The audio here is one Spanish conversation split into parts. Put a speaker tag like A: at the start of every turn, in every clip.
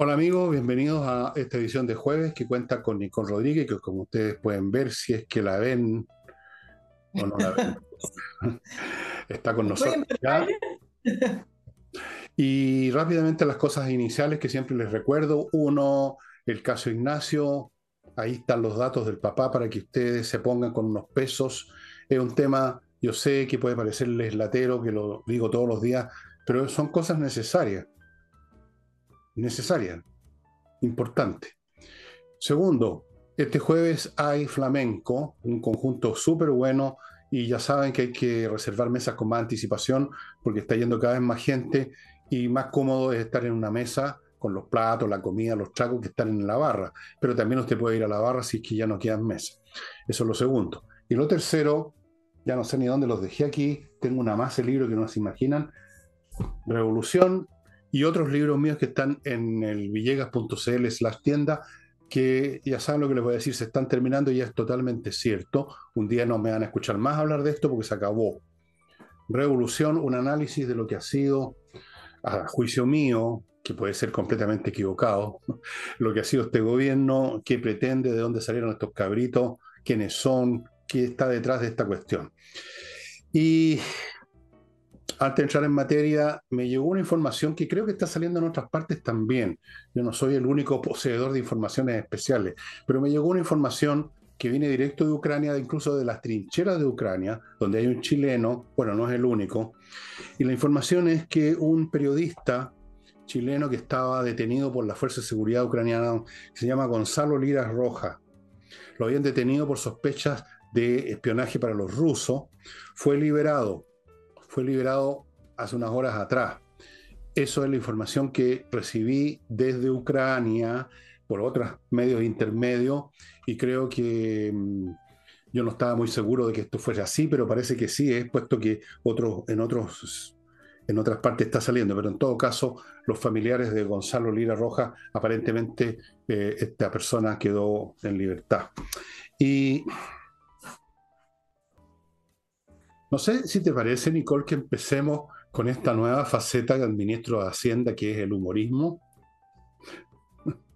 A: Hola amigos, bienvenidos a esta edición de jueves que cuenta con Nicole Rodríguez, que como ustedes pueden ver, si es que la ven o no la ven, está con nosotros. Ya. Y rápidamente las cosas iniciales que siempre les recuerdo. Uno, el caso Ignacio, ahí están los datos del papá para que ustedes se pongan con unos pesos. Es un tema, yo sé que puede parecerles latero, que lo digo todos los días, pero son cosas necesarias necesaria, importante. Segundo, este jueves hay flamenco, un conjunto súper bueno y ya saben que hay que reservar mesas con más anticipación porque está yendo cada vez más gente y más cómodo es estar en una mesa con los platos, la comida, los tragos que están en la barra. Pero también usted puede ir a la barra si es que ya no quedan mesas. Eso es lo segundo. Y lo tercero, ya no sé ni dónde los dejé aquí, tengo una más de libro que no se imaginan. Revolución y otros libros míos que están en el villegas.cl slash tienda, que ya saben lo que les voy a decir, se están terminando y es totalmente cierto. Un día no me van a escuchar más hablar de esto porque se acabó. Revolución, un análisis de lo que ha sido, a juicio mío, que puede ser completamente equivocado, lo que ha sido este gobierno, qué pretende, de dónde salieron estos cabritos, quiénes son, qué está detrás de esta cuestión. Y antes de entrar en materia, me llegó una información que creo que está saliendo en otras partes también. Yo no soy el único poseedor de informaciones especiales, pero me llegó una información que viene directo de Ucrania, incluso de las trincheras de Ucrania, donde hay un chileno, bueno, no es el único, y la información es que un periodista chileno que estaba detenido por la Fuerza de Seguridad Ucraniana, que se llama Gonzalo Liras Roja, lo habían detenido por sospechas de espionaje para los rusos, fue liberado fue liberado hace unas horas atrás. Eso es la información que recibí desde Ucrania por otros medios intermedios y creo que mm, yo no estaba muy seguro de que esto fuese así, pero parece que sí, es puesto que otros, en, otros, en otras partes está saliendo. Pero en todo caso, los familiares de Gonzalo Lira Roja, aparentemente eh, esta persona quedó en libertad. Y no sé si te parece, Nicole, que empecemos con esta nueva faceta del ministro de Hacienda, que es el humorismo.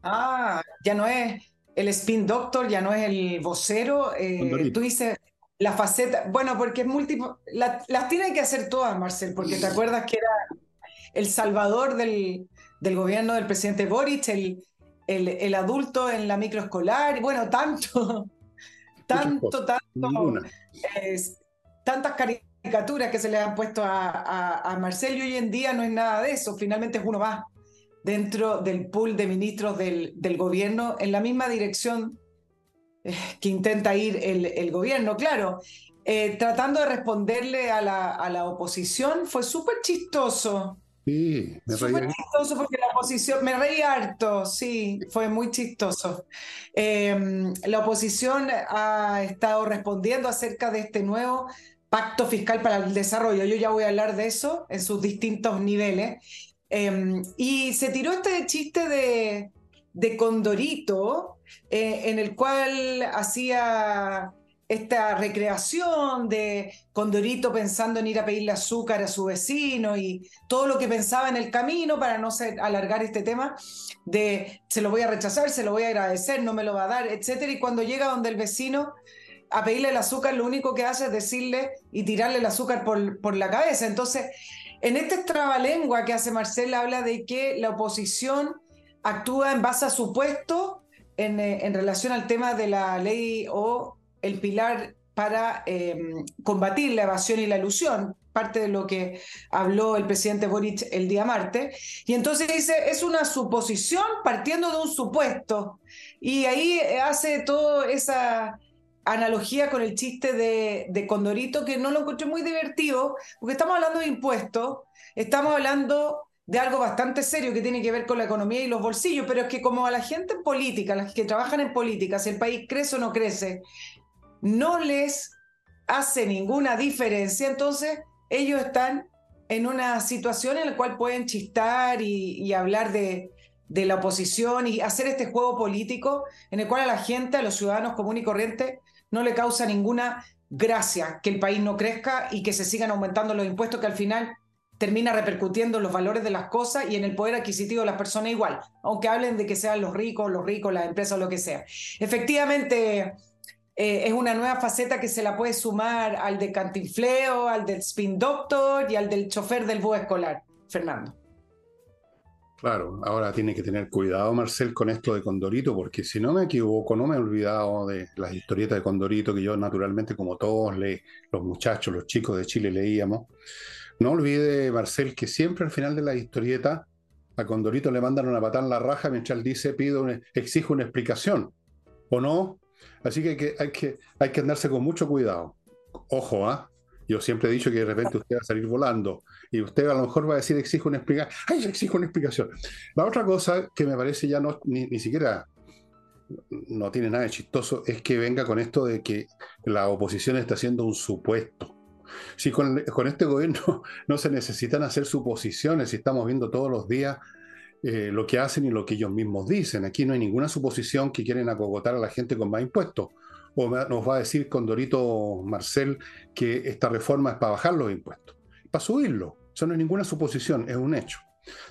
B: Ah, ya no es el spin doctor, ya no es el vocero. Eh, tú dices la faceta, bueno, porque es múltiple, las tiene que hacer todas, Marcel, porque te acuerdas que era el salvador del, del gobierno del presidente Boric, el, el, adulto en la microescolar, bueno, tanto, tanto, tanto tantas caricaturas que se le han puesto a, a, Marcel y hoy en día no es nada de eso, finalmente es uno más dentro del pool de ministros del, del gobierno en la misma dirección eh, que intenta ir el, el gobierno, claro. Eh, tratando de responderle a la, a la oposición fue súper chistoso.
A: Sí,
B: me reí. Súper chistoso porque la oposición, me reí harto, sí, fue muy chistoso. Em, la oposición ha estado respondiendo acerca de este nuevo pacto fiscal para el desarrollo. Yo ya voy a hablar de eso en sus distintos niveles. Em, y se tiró este chiste de, Condorito, eh, en el cual hacía esta recreación de Condorito pensando en ir a pedirle azúcar a su vecino y todo lo que pensaba en el camino para no alargar este tema de se lo voy a rechazar, se lo voy a agradecer, no me lo va a dar, etcétera. Y cuando llega donde el vecino a pedirle el azúcar, lo único que hace es decirle y tirarle el azúcar por, por la cabeza. Entonces, en este trabalengua que hace Marcel, habla de que la oposición actúa en base a supuesto en, eh, en relación al tema de la ley o el pilar para em, combatir la evasión y la ilusión, parte de lo que habló el presidente Boric el día martes. Y entonces dice, es una suposición partiendo de un supuesto. Y ahí hace toda esa analogía con el chiste de, Condorito, que no lo encontré muy divertido, porque estamos hablando de impuestos, estamos hablando de algo bastante serio que tiene que ver con la economía y los bolsillos, pero es que como a la gente en política, las que trabajan en política, si el país crece o no crece, no les hace ninguna diferencia, entonces ellos están en una situación en la cual pueden chistar y, hablar de, de la oposición y hacer este juego político en el cual a la gente, a los ciudadanos comunes y corrientes, no le causa ninguna gracia que el país no crezca y que se sigan aumentando los impuestos que al final termina repercutiendo en los valores de las cosas y en el poder adquisitivo de las personas igual, aunque hablen de que sean los ricos, los ricos, las empresas, lo que sea. Efectivamente, eh, es una nueva faceta que se la puede sumar al de cantinfleo, al del spin doctor y al del chofer del bus escolar, Fernando.
A: Claro, ahora tiene que tener cuidado Marcel con esto de Condorito, porque si no me equivoco, no me he olvidado de las historietas de Condorito que yo naturalmente, como todos los muchachos, los chicos de Chile leíamos. No olvide, Marcel, que siempre al final de la historieta a Condorito le mandan una patada en la raja mientras él dice, pido, exige una explicación. ¿O no? Así que, hay que, hay que andarse con mucho cuidado. Ojo, ¿ah? Yo siempre he dicho que de repente usted va a salir volando y usted a lo mejor va a decir exige una explicación. ¡Ay, exijo una explicación! La otra cosa que me parece ya no, ni, ni siquiera no tiene nada de chistoso es que venga con esto de que la oposición está haciendo un supuesto. Si con, con este gobierno no se necesitan hacer suposiciones, si estamos viendo todos los días eh, lo que hacen y lo que ellos mismos dicen. Aquí no hay ninguna suposición que quieren acogotar a la gente con más impuestos. O nos va a decir Condorito Marcel que esta reforma es para bajar los impuestos, para subirlo. Eso no es ninguna suposición, es un hecho.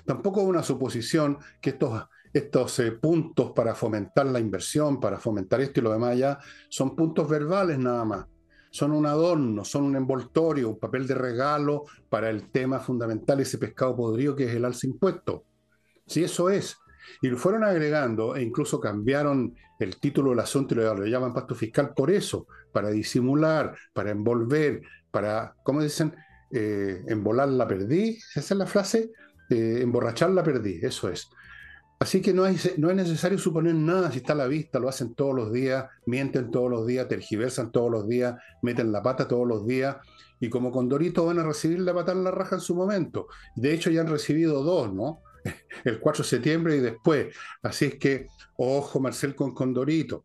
A: Tampoco es una suposición que estos, estos eh, puntos para fomentar la inversión, para fomentar esto y lo demás ya, son puntos verbales nada más. Son un adorno, son un envoltorio, un papel de regalo para el tema fundamental, ese pescado podrido que es el alza impuesto. Sí, eso es. Y lo fueron agregando e incluso cambiaron el título del asunto y lo, llaman pacto fiscal por eso, para disimular, para envolver, para, ¿cómo dicen? Eh, embolar la perdí, esa es la frase, eh, emborrachar la perdí, eso es. Así que no, hay, no es necesario suponer nada si está a la vista, lo hacen todos los días, mienten todos los días, tergiversan todos los días, meten la pata todos los días, y como con Dorito van a recibir la pata en la raja en su momento. De hecho ya han recibido dos, ¿no? el 4 de septiembre y después. Así es que, ojo, Marcel con Condorito.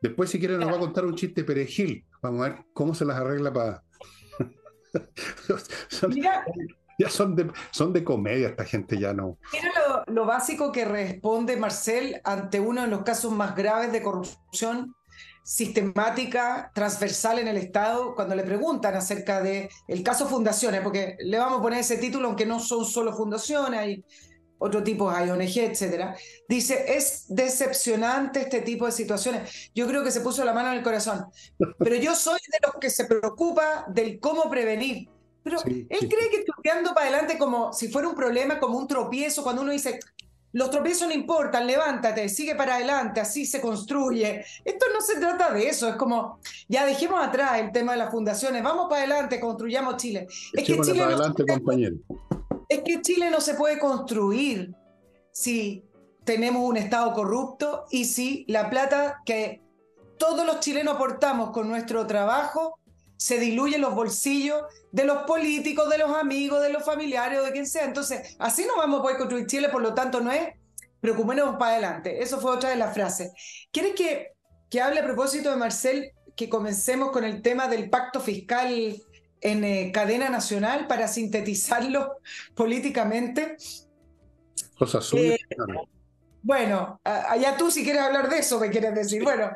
A: Después, si quiere, nos va a contar un chiste perejil. Vamos a ver cómo se las arregla para. Ya son de, son de comedia esta gente, ya no.
B: Mira lo, lo, básico que responde Marcel ante uno de los casos más graves de corrupción sistemática, transversal en el Estado, cuando le preguntan acerca del el caso fundaciones, porque le vamos a poner ese título, aunque no son solo fundaciones, hay otro tipo hay ONG, etcétera, dice, es decepcionante este tipo de situaciones. Yo creo que se puso la mano en el corazón, pero yo soy de los que se preocupa del cómo prevenir. Pero él cree que estudiando para adelante como si fuera un problema, como un tropiezo, cuando uno dice, los tropiezos no importan, levántate, sigue para adelante, así se construye. Esto no se trata de eso, es como, ya dejemos atrás el tema de las fundaciones, vamos para adelante, construyamos Chile.
A: Es que Chile para adelante, compañero
B: es que Chile no se puede construir si tenemos un Estado corrupto y si la plata que todos los chilenos aportamos con nuestro trabajo se diluye en los bolsillos de los políticos, de los amigos, de los familiares de quien sea. Entonces, así no vamos a poder construir Chile, por lo tanto, no es preocupémonos para adelante. Eso fue otra de las frases. ¿Quieres que, que hable a propósito de Marcel, que comencemos con el tema del pacto fiscal en eh, cadena nacional para sintetizarlo políticamente.
A: Cosa suya. Eh,
B: bueno, allá tú si quieres hablar de eso, me quieres decir. Bueno,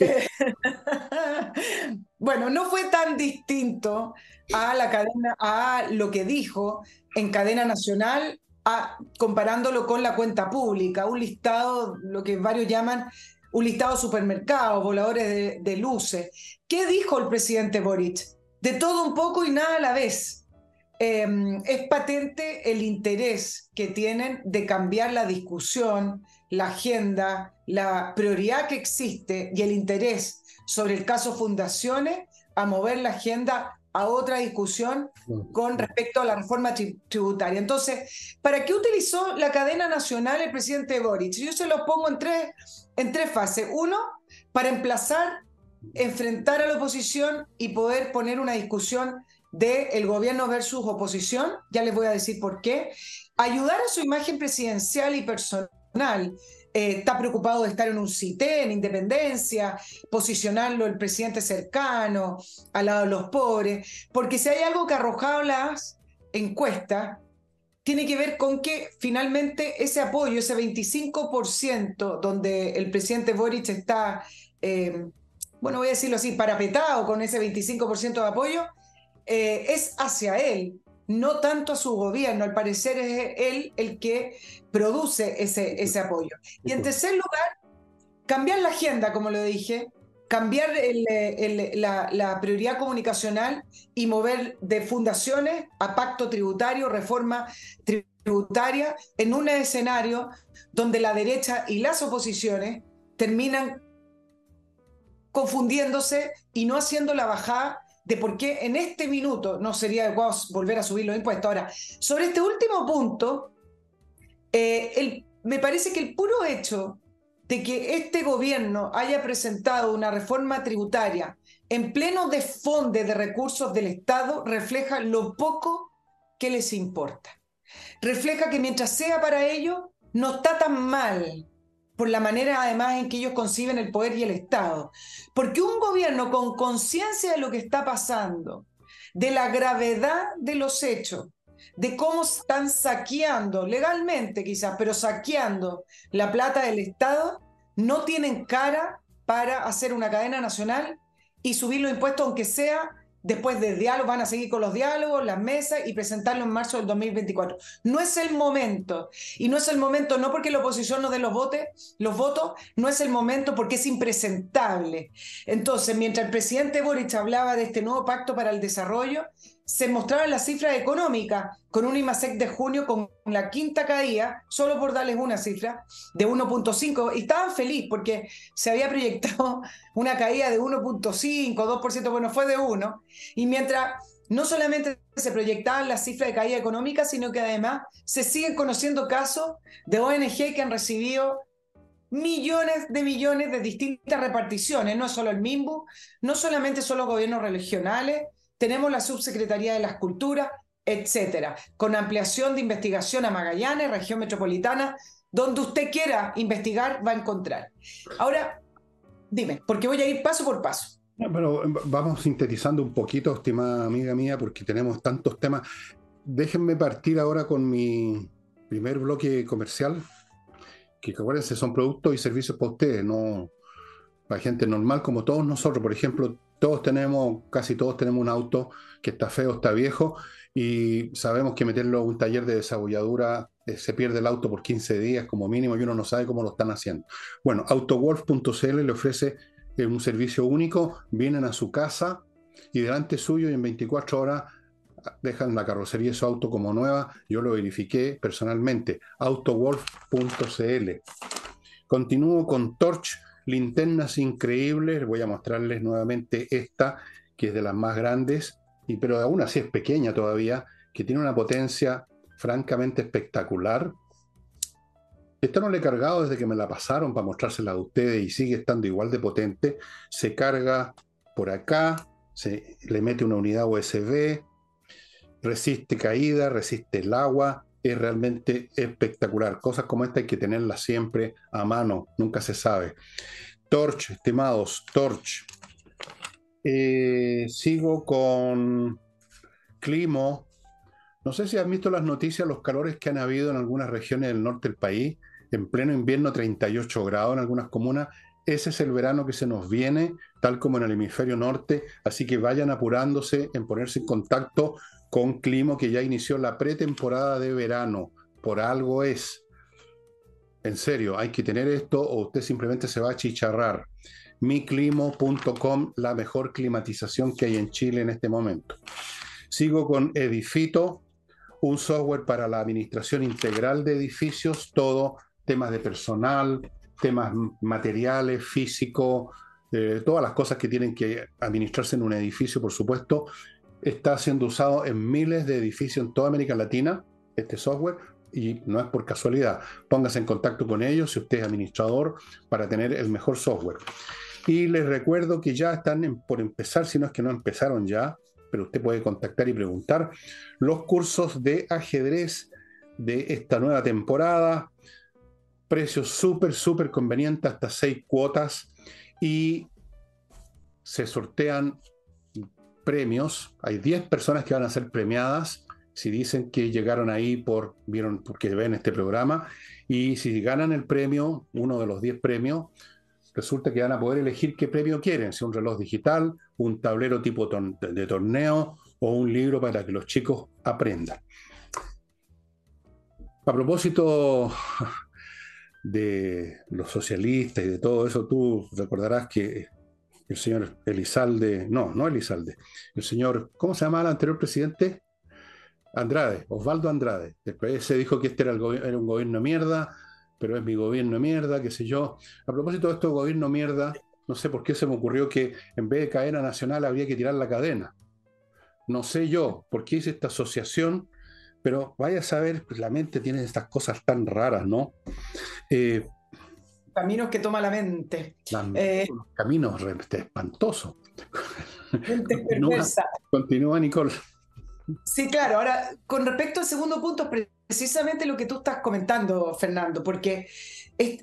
B: eh, bueno, no fue tan distinto a la cadena, a lo que dijo en cadena nacional, a, comparándolo con la cuenta pública, un listado, lo que varios llaman un listado de supermercados, voladores de, de luces. ¿Qué dijo el presidente Boric? De todo un poco y nada a la vez. Em, es patente el interés que tienen de cambiar la discusión, la agenda, la prioridad que existe y el interés sobre el caso Fundaciones a mover la agenda a otra discusión con respecto a la reforma tributaria. Entonces, ¿para qué utilizó la cadena nacional el presidente Boric? Yo se lo pongo en tres, en tres fases. Uno, para emplazar enfrentar a la oposición y poder poner una discusión de el gobierno versus oposición, ya les voy a decir por qué, ayudar a su imagen presidencial y personal. Eh, está preocupado de estar en un CITE, en Independencia, posicionarlo el presidente cercano, al lado de los pobres, porque si hay algo que arrojado las encuestas, tiene que ver con que finalmente ese apoyo, ese 25% donde el presidente Boric está eh, bueno, voy a decirlo así, parapetado con ese 25% de apoyo, eh, es hacia él. no tanto a su gobierno. Al parecer es él el que produce ese, ese apoyo. Y en tercer lugar, cambiar la agenda, como lo dije, cambiar la, la, prioridad comunicacional y mover de fundaciones a pacto tributario, reforma tributaria, en un escenario donde la derecha y las oposiciones terminan confundiéndose y no haciendo la bajada de por qué en este minuto no sería adecuado volver a subir los impuestos. Ahora, sobre este último punto, eh, me parece que el puro hecho de que este gobierno haya presentado una reforma tributaria en pleno desfonde de recursos del Estado refleja lo poco que les importa. Refleja que mientras sea para ellos, no está tan mal por la manera además en que ellos conciben el poder y el Estado. Porque un gobierno con conciencia de lo que está pasando, de la gravedad de los hechos, de cómo están saqueando, legalmente quizás, pero saqueando la plata del Estado, no tienen cara para hacer una cadena nacional y subir los impuestos, aunque sea después de diálogo, van a seguir con los diálogos, las mesas y presentarlo en marzo del 2024. No es el momento. Y no es el momento no porque la oposición no dé los, votos, los votos, no es el momento porque es impresentable. Entonces, mientras el presidente Boric hablaba de este nuevo pacto para el desarrollo, se mostraban las cifras económicas con un IMASEC de junio con la quinta caída, solo por darles una cifra, de 1.5, y estaban felices porque se había proyectado una caída de 1.5, 2%, bueno, fue de 1, y mientras no solamente se proyectaban las cifras de caída económica, sino que además se siguen conociendo casos de ONG que han recibido millones de millones de distintas reparticiones, no solo el MIMBU, no solamente son los gobiernos regionales, tenemos la Subsecretaría de las Culturas, etcétera, con ampliación de investigación a Magallanes, región metropolitana, donde usted quiera investigar va a encontrar. Ahora, dime, porque voy a ir paso por paso.
A: pero vamos sintetizando un poquito, estimada amiga mía, porque tenemos tantos temas. Déjenme partir ahora con mi primer bloque comercial, que acuérdense, son productos y servicios para ustedes, no para gente normal como todos nosotros. Por ejemplo, todos tenemos, casi todos tenemos un auto que está feo, está viejo, y sabemos que meterlo a un taller de desabolladura eh, se pierde el auto por 15 días como mínimo y uno no sabe cómo lo están haciendo. Bueno, autowolf.cl le ofrece eh, un servicio único, vienen a su casa y delante suyo y en 24 horas ah, dejan la carrocería de su auto como nueva. Yo lo verifiqué personalmente. Autowolf.cl. Continúo con Torch linternas increíbles. Voy a mostrarles nuevamente esta, que es de las más grandes, y, pero aún así es pequeña todavía, que tiene una potencia francamente espectacular. Esta no le he cargado desde que me la pasaron para mostrársela a ustedes y sigue estando igual de potente. Se carga por acá, se le mete una unidad USB, resiste caída, resiste el agua, es realmente espectacular. Cosas como esta hay que tenerlas siempre a mano, nunca se sabe. Torch, estimados, Torch. Eh, sigo con Climo. No sé si han visto las noticias, los calores que han habido en algunas regiones del norte del país. En pleno invierno, 38 grados en algunas comunas. Ese es el verano que se nos viene, tal como en el hemisferio norte. Así que vayan apurándose en ponerse en contacto con Climo, que ya inició la pretemporada de verano. Por algo es. En serio, hay que tener esto o usted simplemente se va a chicharrar. miclimo.com, la mejor climatización que hay en Chile en este momento. Sigo con Edifito, un software para la administración integral de edificios, todo temas de personal, temas materiales, físico, eh, todas las cosas que tienen que administrarse en un edificio, por supuesto, está siendo usado en miles de edificios en toda América Latina, este software, y no es por casualidad. Póngase en contacto con ellos si usted es administrador para tener el mejor software. Y les recuerdo que ya están por empezar, si no es que no empezaron ya, pero usted puede contactar y preguntar, los cursos de ajedrez de esta nueva temporada. Precios súper, súper convenientes, hasta seis cuotas. Y se sortean premios. Hay 10 personas que van a ser premiadas si dicen que llegaron ahí por vieron porque ven este programa y si ganan el premio, uno de los 10 premios, resulta que van a poder elegir qué premio quieren, si un reloj digital, un tablero tipo de torneo o un libro para que los chicos aprendan. A propósito de los socialistas y de todo eso, tú recordarás que el señor Elizalde, no, no Elizalde, el señor, ¿cómo se llamaba el anterior presidente? Andrade, Osvaldo Andrade. Después se dijo que este era, era un gobierno mierda, pero es mi gobierno mierda, qué sé yo. A propósito de esto gobierno mierda, no sé por qué se me ocurrió que en vez de cadena nacional había que tirar la cadena. No sé yo por qué hice esta asociación, pero vaya a saber, pues la mente tiene estas cosas tan raras, ¿no?
B: Eh, caminos que toma la mente.
A: Eh, caminos espantosos. continúa, continúa, Nicole.
B: Sí, claro. Ahora, con respecto al segundo punto, precisamente lo que tú estás comentando, Fernando, porque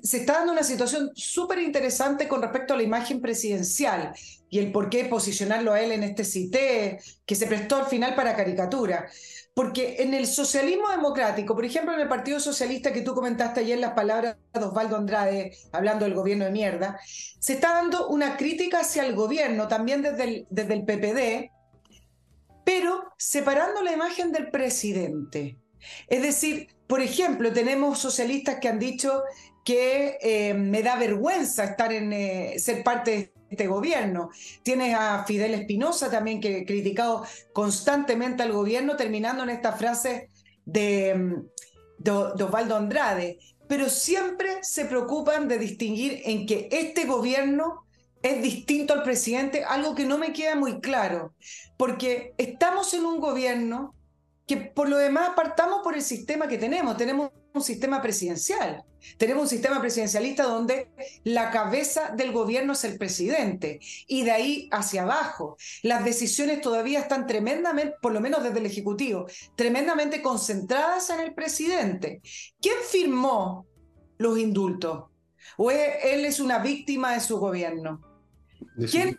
B: se está dando una situación súper interesante con respecto a la imagen presidencial y el por qué posicionarlo a él en este CITE, que se prestó al final para caricatura. Porque en el socialismo democrático, por ejemplo, en el Partido Socialista que tú comentaste ayer las palabras de Osvaldo Andrade hablando del gobierno de mierda, se está dando una crítica hacia el gobierno también desde el, desde el PPD, pero separando la imagen del presidente. Es decir, por ejemplo, tenemos socialistas que han dicho que eh, me da vergüenza estar en eh, ser parte de este gobierno. Tienes a Fidel Espinosa también que ha criticado constantemente al gobierno, terminando en esta frase de, mm, de Osvaldo Andrade. Pero siempre se preocupan de distinguir en que este gobierno es distinto al presidente, algo que no me queda muy claro, porque estamos en un gobierno que por lo demás partamos por el sistema que tenemos. Tenemos un sistema presidencial. Tenemos un sistema presidencialista donde la cabeza del gobierno es el presidente y de ahí hacia abajo. Las decisiones todavía están tremendamente, por lo menos desde el Ejecutivo, tremendamente concentradas en el presidente. ¿Quién firmó los indultos? ¿O él es una víctima de su gobierno? ¿Quién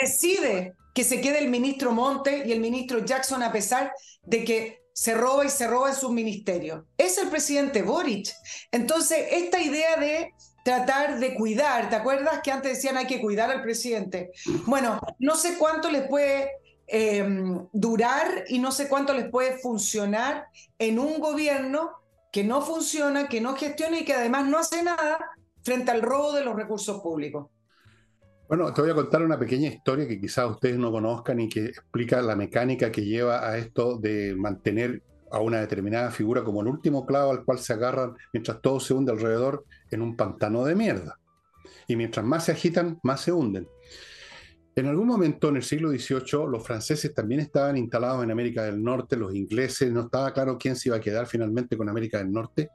B: decide que se quede el ministro Monte y el ministro Jackson a pesar de que se roba y se roba en sus ministerios. Es el presidente Boric. Entonces, esta idea de tratar de cuidar, ¿te acuerdas que antes decían hay que cuidar al presidente? Bueno, no sé cuánto les puede em, durar y no sé cuánto les puede funcionar en un gobierno que no funciona, que no gestiona y que además no hace nada frente al robo de los recursos públicos.
A: Bueno, te voy a contar una pequeña historia que quizás ustedes no conozcan y que explica la mecánica que lleva a esto de mantener a una determinada figura como el último clavo al cual se agarran mientras todo se hunde alrededor en un pantano de mierda. Y mientras más se agitan, más se hunden. En algún momento en el siglo XVIII los franceses también estaban instalados en América del Norte, los ingleses, no estaba claro quién se iba a quedar finalmente con América del Norte,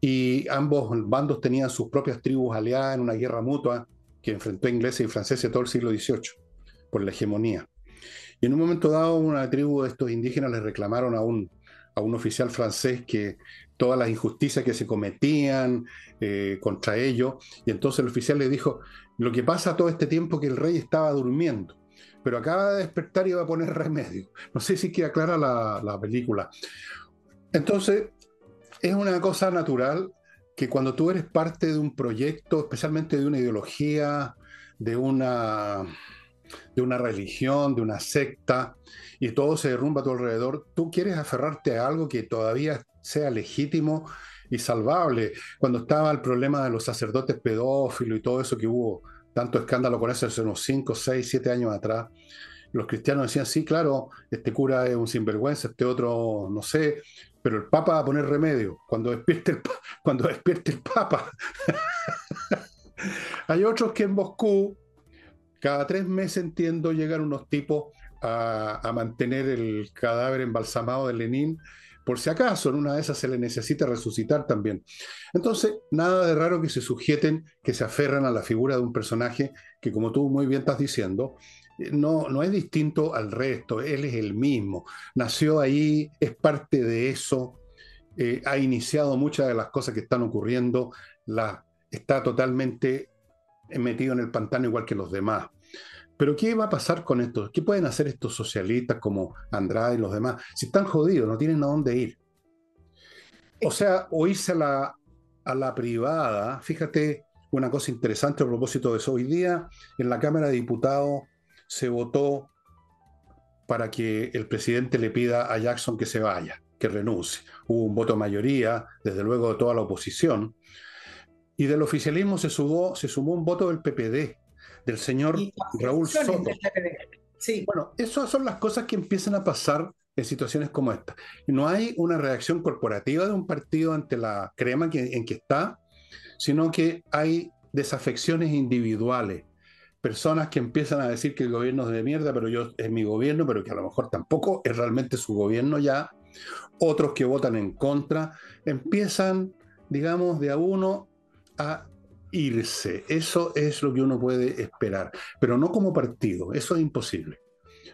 A: y ambos bandos tenían sus propias tribus aliadas en una guerra mutua que enfrentó ingleses y franceses todo el siglo XVIII por la hegemonía. Y en un momento dado, una tribu de estos indígenas le reclamaron a un, a un oficial francés que todas las injusticias que se cometían eh, contra ellos, y entonces el oficial le dijo, lo que pasa todo este tiempo que el rey estaba durmiendo, pero acaba de despertar y va a poner remedio. No sé si queda clara la, la película. Entonces, es una cosa natural que cuando tú eres parte de un proyecto, especialmente de una ideología, de una, de una religión, de una secta, y todo se derrumba a tu alrededor, tú quieres aferrarte a algo que todavía sea legítimo y salvable. Cuando estaba el problema de los sacerdotes pedófilos y todo eso que hubo tanto escándalo con eso hace unos 5, 6, 7 años atrás, los cristianos decían, sí, claro, este cura es un sinvergüenza, este otro, no sé, pero el Papa va a poner remedio cuando despierte el, cuando despierte el Papa. Hay otros que en Moscú, cada tres meses entiendo, llegan unos tipos a, a, mantener el cadáver embalsamado de Lenin, por si acaso en una de esas se le necesita resucitar también. Entonces, nada de raro que se sujeten, que se aferran a la figura de un personaje que, como tú muy bien estás diciendo, no, no es distinto al resto, él es el mismo. Nació ahí, es parte de eso, eh, ha iniciado muchas de las cosas que están ocurriendo, la, está totalmente metido en el pantano igual que los demás. Pero ¿qué va a pasar con esto? ¿Qué pueden hacer estos socialistas como Andrade y los demás? Si están jodidos, no tienen a dónde ir. O sea, o irse a la, a la privada, fíjate una cosa interesante a propósito de eso. Hoy día en la Cámara de Diputados se votó para que el presidente le pida a Jackson que se vaya, que renuncie. Hubo un voto mayoría, desde luego de toda la oposición, y del oficialismo se, sumó, se sumó un voto del PPD, del señor Raúl Soto. Sí. Bueno, esas son las cosas que empiezan a pasar en situaciones como esta. No hay una reacción corporativa de un partido ante la crema en que está, sino que hay desafecciones individuales. Personas que empiezan a decir que el gobierno es de mierda, pero yo es mi gobierno, pero que a lo mejor tampoco es realmente su gobierno ya. Otros que votan en contra, empiezan, digamos, de a uno a irse. Eso es lo que uno puede esperar, pero no como partido, eso es imposible.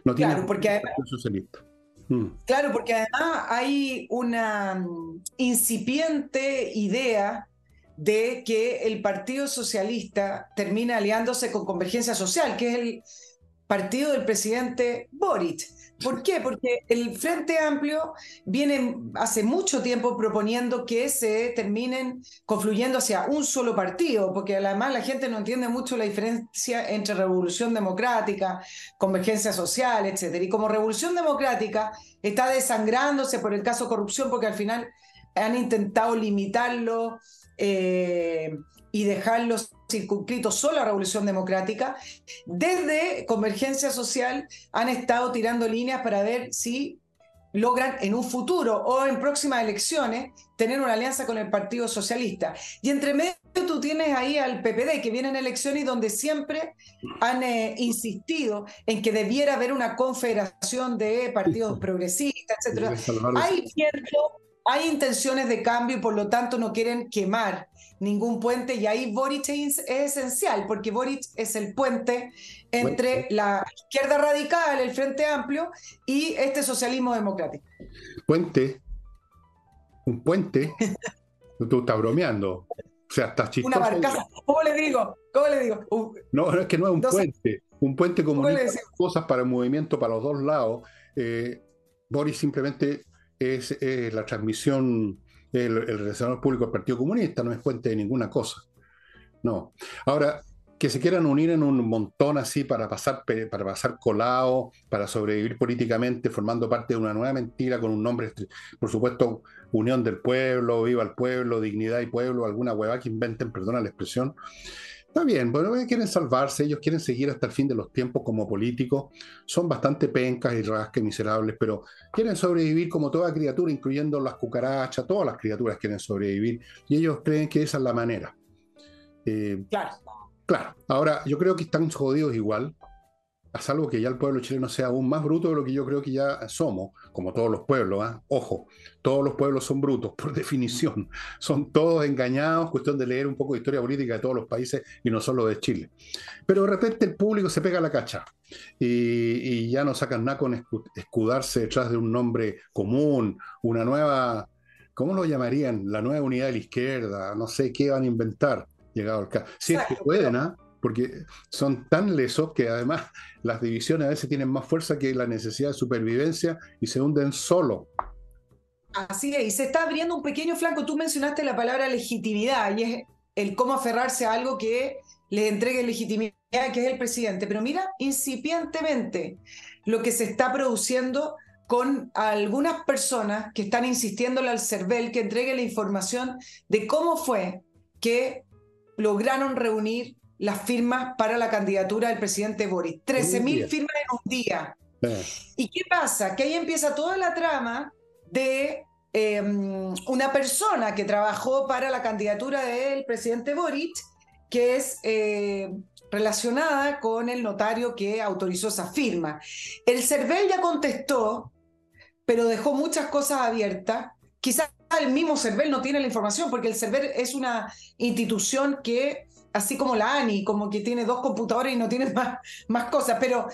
A: No tiene
B: claro, porque socialista. Mm. Claro, porque además hay una mm, incipiente idea de que el Partido Socialista termina aliándose con Convergencia Social, que es el partido del presidente Boric. ¿Por qué? Porque el Frente Amplio viene hace mucho tiempo proponiendo que se terminen confluyendo hacia un solo partido, porque además la gente no entiende mucho la diferencia entre revolución democrática, convergencia social, etc. Y como revolución democrática está desangrándose por el caso corrupción, porque al final han intentado limitarlo eh, y dejarlo circunscrito solo a Revolución Democrática, desde Convergencia Social han estado tirando líneas para ver si logran en un futuro o en próximas elecciones tener una alianza con el Partido Socialista. Y entre medio tú tienes ahí al PPD, que viene en elecciones y donde siempre han eh, insistido en que debiera haber una confederación de partidos progresistas, etc. Hay hay intenciones de cambio y por lo tanto no quieren quemar ningún puente y ahí Boric es esencial porque Boric es el puente entre la izquierda radical, el Frente Amplio y este socialismo democrático.
A: Puente, un puente, tú estás bromeando. O sea, estás chistoso.
B: Una barcaza. ¿Cómo le digo? ¿Cómo le digo?
A: no, no, es que no es un puente. Un puente comunica cosas para el movimiento para los dos lados. Eh, Boris simplemente es la transmisión el, el público del Partido Comunista, no es puente de ninguna cosa. No. Ahora, que se quieran unir en un montón así para pasar, para pasar colado, para sobrevivir políticamente, formando parte de una nueva mentira con un nombre, por supuesto, Unión del Pueblo, Viva el Pueblo, Dignidad y Pueblo, alguna hueva que inventen, perdona la expresión, Está bien, bueno, quieren salvarse, ellos quieren seguir hasta el fin de los tiempos como políticos, son bastante pencas y rasques miserables, pero quieren sobrevivir como toda criatura, incluyendo las cucarachas, todas las criaturas quieren sobrevivir y ellos creen que esa es la manera.
B: Eh, claro.
A: Claro, ahora yo creo que están jodidos igual, a salvo que ya el pueblo chileno sea aún más bruto de lo que yo creo que ya somos, como todos los pueblos, ¿ah? ojo, todos los pueblos son brutos, por definición, son todos engañados, cuestión de leer un poco de historia política de todos los países y no solo de Chile. Pero de repente el público se pega la cacha y, ya no sacan nada con escudarse detrás de un nombre común, una nueva, ¿cómo lo llamarían? La nueva unidad de la izquierda, no sé qué van a inventar, llegado al caso. Si es que pueden, ¿ah? Porque son tan lesos que además las divisiones a veces tienen más fuerza que la necesidad de supervivencia y se hunden solo.
B: Así es, y se está abriendo un pequeño flanco. Tú mencionaste la palabra legitimidad y es el cómo aferrarse a algo que le entregue legitimidad, que es el presidente. Pero mira, incipientemente lo que se está produciendo con algunas personas que están insistiéndole al CERVEL que entregue la información de cómo fue que lograron reunir las firmas para la candidatura del presidente Boris. 13.000 firmas en un día. ¿Y qué pasa? Que ahí empieza toda la trama de em, una persona que trabajó para la candidatura del presidente Boric, que es eh, relacionada con el notario que autorizó esa firma. El CERVEL ya contestó, pero dejó muchas cosas abiertas. Quizás el mismo CERVEL no tiene la información, porque el CERVEL es una institución que así como la ANI, como que tiene dos computadores y no tiene más, más cosas. Pero,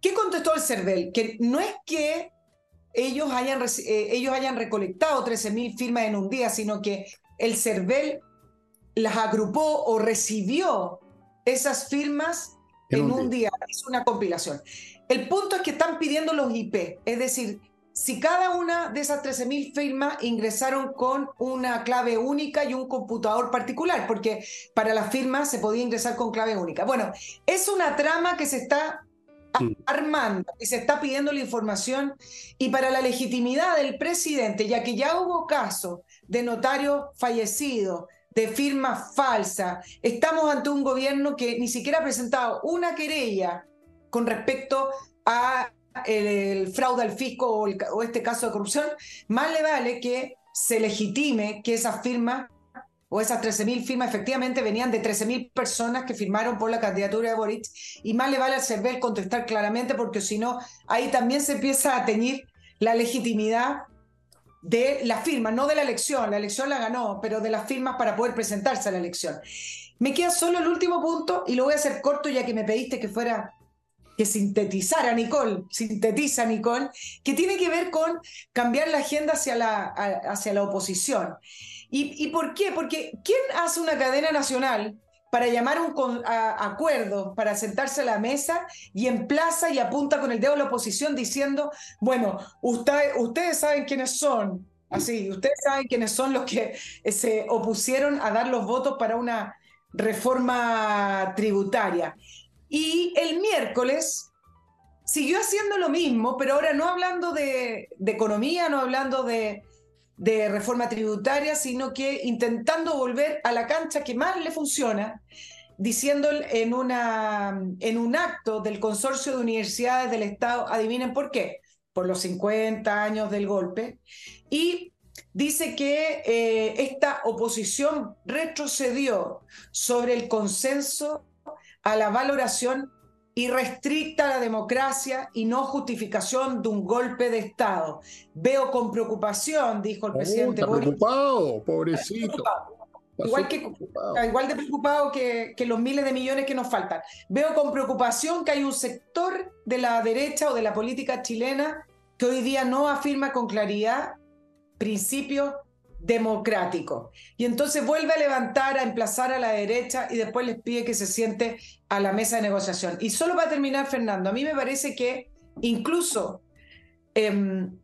B: ¿qué contestó el CERVEL? Que no es que ellos hayan, eh, ellos hayan recolectado 13.000 firmas en un día, sino que el CERVEL las agrupó o recibió esas firmas en, un, día. Es una compilación. El punto es que están pidiendo los IP, es decir, si cada una de esas 13.000 firmas ingresaron con una clave única y un computador particular, porque para las firmas se podía ingresar con clave única. Bueno, es una trama que se está mm. armando y se está pidiendo la información y para la legitimidad del presidente, ya que ya hubo casos de notarios fallecidos, de firmas falsas, estamos ante un gobierno que ni siquiera ha presentado una querella con respecto a el, fraude al fisco o, este caso de corrupción, más le vale que se legitime que esas firmas o esas 13.000 firmas efectivamente venían de 13.000 personas que firmaron por la candidatura de Boric, y más le vale al CERVEL contestar claramente, porque si no, ahí también se empieza a teñir la legitimidad de la firma, no de la elección, la elección la ganó, pero de las firmas para poder presentarse a la elección. Me queda solo el último punto y lo voy a hacer corto ya que me pediste que fuera que sintetizara Nicole, sintetiza Nicole, que tiene que ver con cambiar la agenda hacia la, hacia la oposición. ¿Y, por qué? Porque ¿quién hace una cadena nacional para llamar un acuerdo, para sentarse a la mesa y emplaza y apunta con el dedo a la oposición diciendo, bueno, ustedes saben quiénes son, así, ustedes saben quiénes son los que eh, se opusieron a dar los votos para una reforma tributaria. Y el miércoles siguió haciendo lo mismo, pero ahora no hablando de economía, no hablando de, reforma tributaria, sino que intentando volver a la cancha que más le funciona, diciendo en, una, en un acto del Consorcio de Universidades del Estado, adivinen por qué, por los 50 años del golpe, y dice que eh, esta oposición retrocedió sobre el consenso a la valoración y restricta la democracia y no justificación de un golpe de Estado. Veo con preocupación, dijo el presidente.
A: Está preocupado, pobrecito.
B: Igual, que, igual de preocupado que, que, los miles de millones que nos faltan. Veo con preocupación que hay un sector de la derecha o de la política chilena que hoy día no afirma con claridad principios democrático. Y entonces vuelve a levantar, a emplazar a la derecha y después les pide que se siente a la mesa de negociación. Y solo va a terminar, Fernando, a mí me parece que incluso em,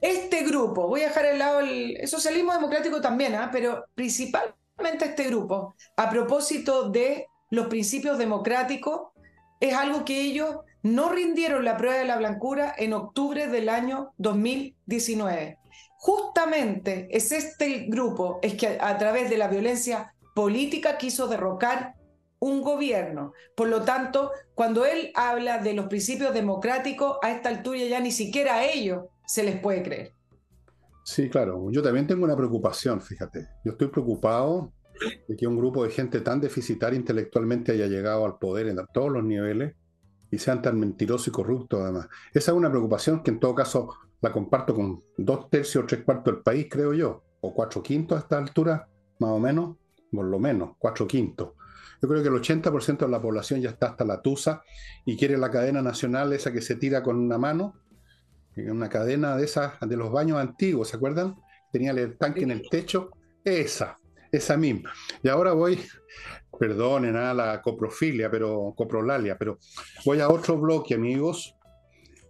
B: este grupo, voy a dejar al lado el, socialismo democrático también, ¿ah? pero principalmente este grupo, a propósito de los principios democráticos, es algo que ellos no rindieron la prueba de la blancura en octubre del año 2019 justamente es este grupo, es que a, través de la violencia política quiso derrocar un gobierno. Por lo tanto, cuando él habla de los principios democráticos, a esta altura ya ni siquiera a ellos se les puede creer.
A: Sí, claro. Yo también tengo una preocupación, fíjate. Yo estoy preocupado de que un grupo de gente tan deficitaria intelectualmente haya llegado al poder en todos los niveles y sean tan mentirosos y corruptos además. Esa es una preocupación que en todo caso la comparto con dos tercios o tres cuartos del país, creo yo, o cuatro quintos a esta altura, más o menos, por lo menos, cuatro quintos. Yo creo que el 80% de la población ya está hasta la tusa y quiere la cadena nacional, esa que se tira con una mano, una cadena de esas, de los baños antiguos, ¿se acuerdan? Tenía el tanque en el techo, esa, esa misma. Y ahora voy, perdonen a la coprofilia, pero coprolalia, pero voy a otro bloque, amigos,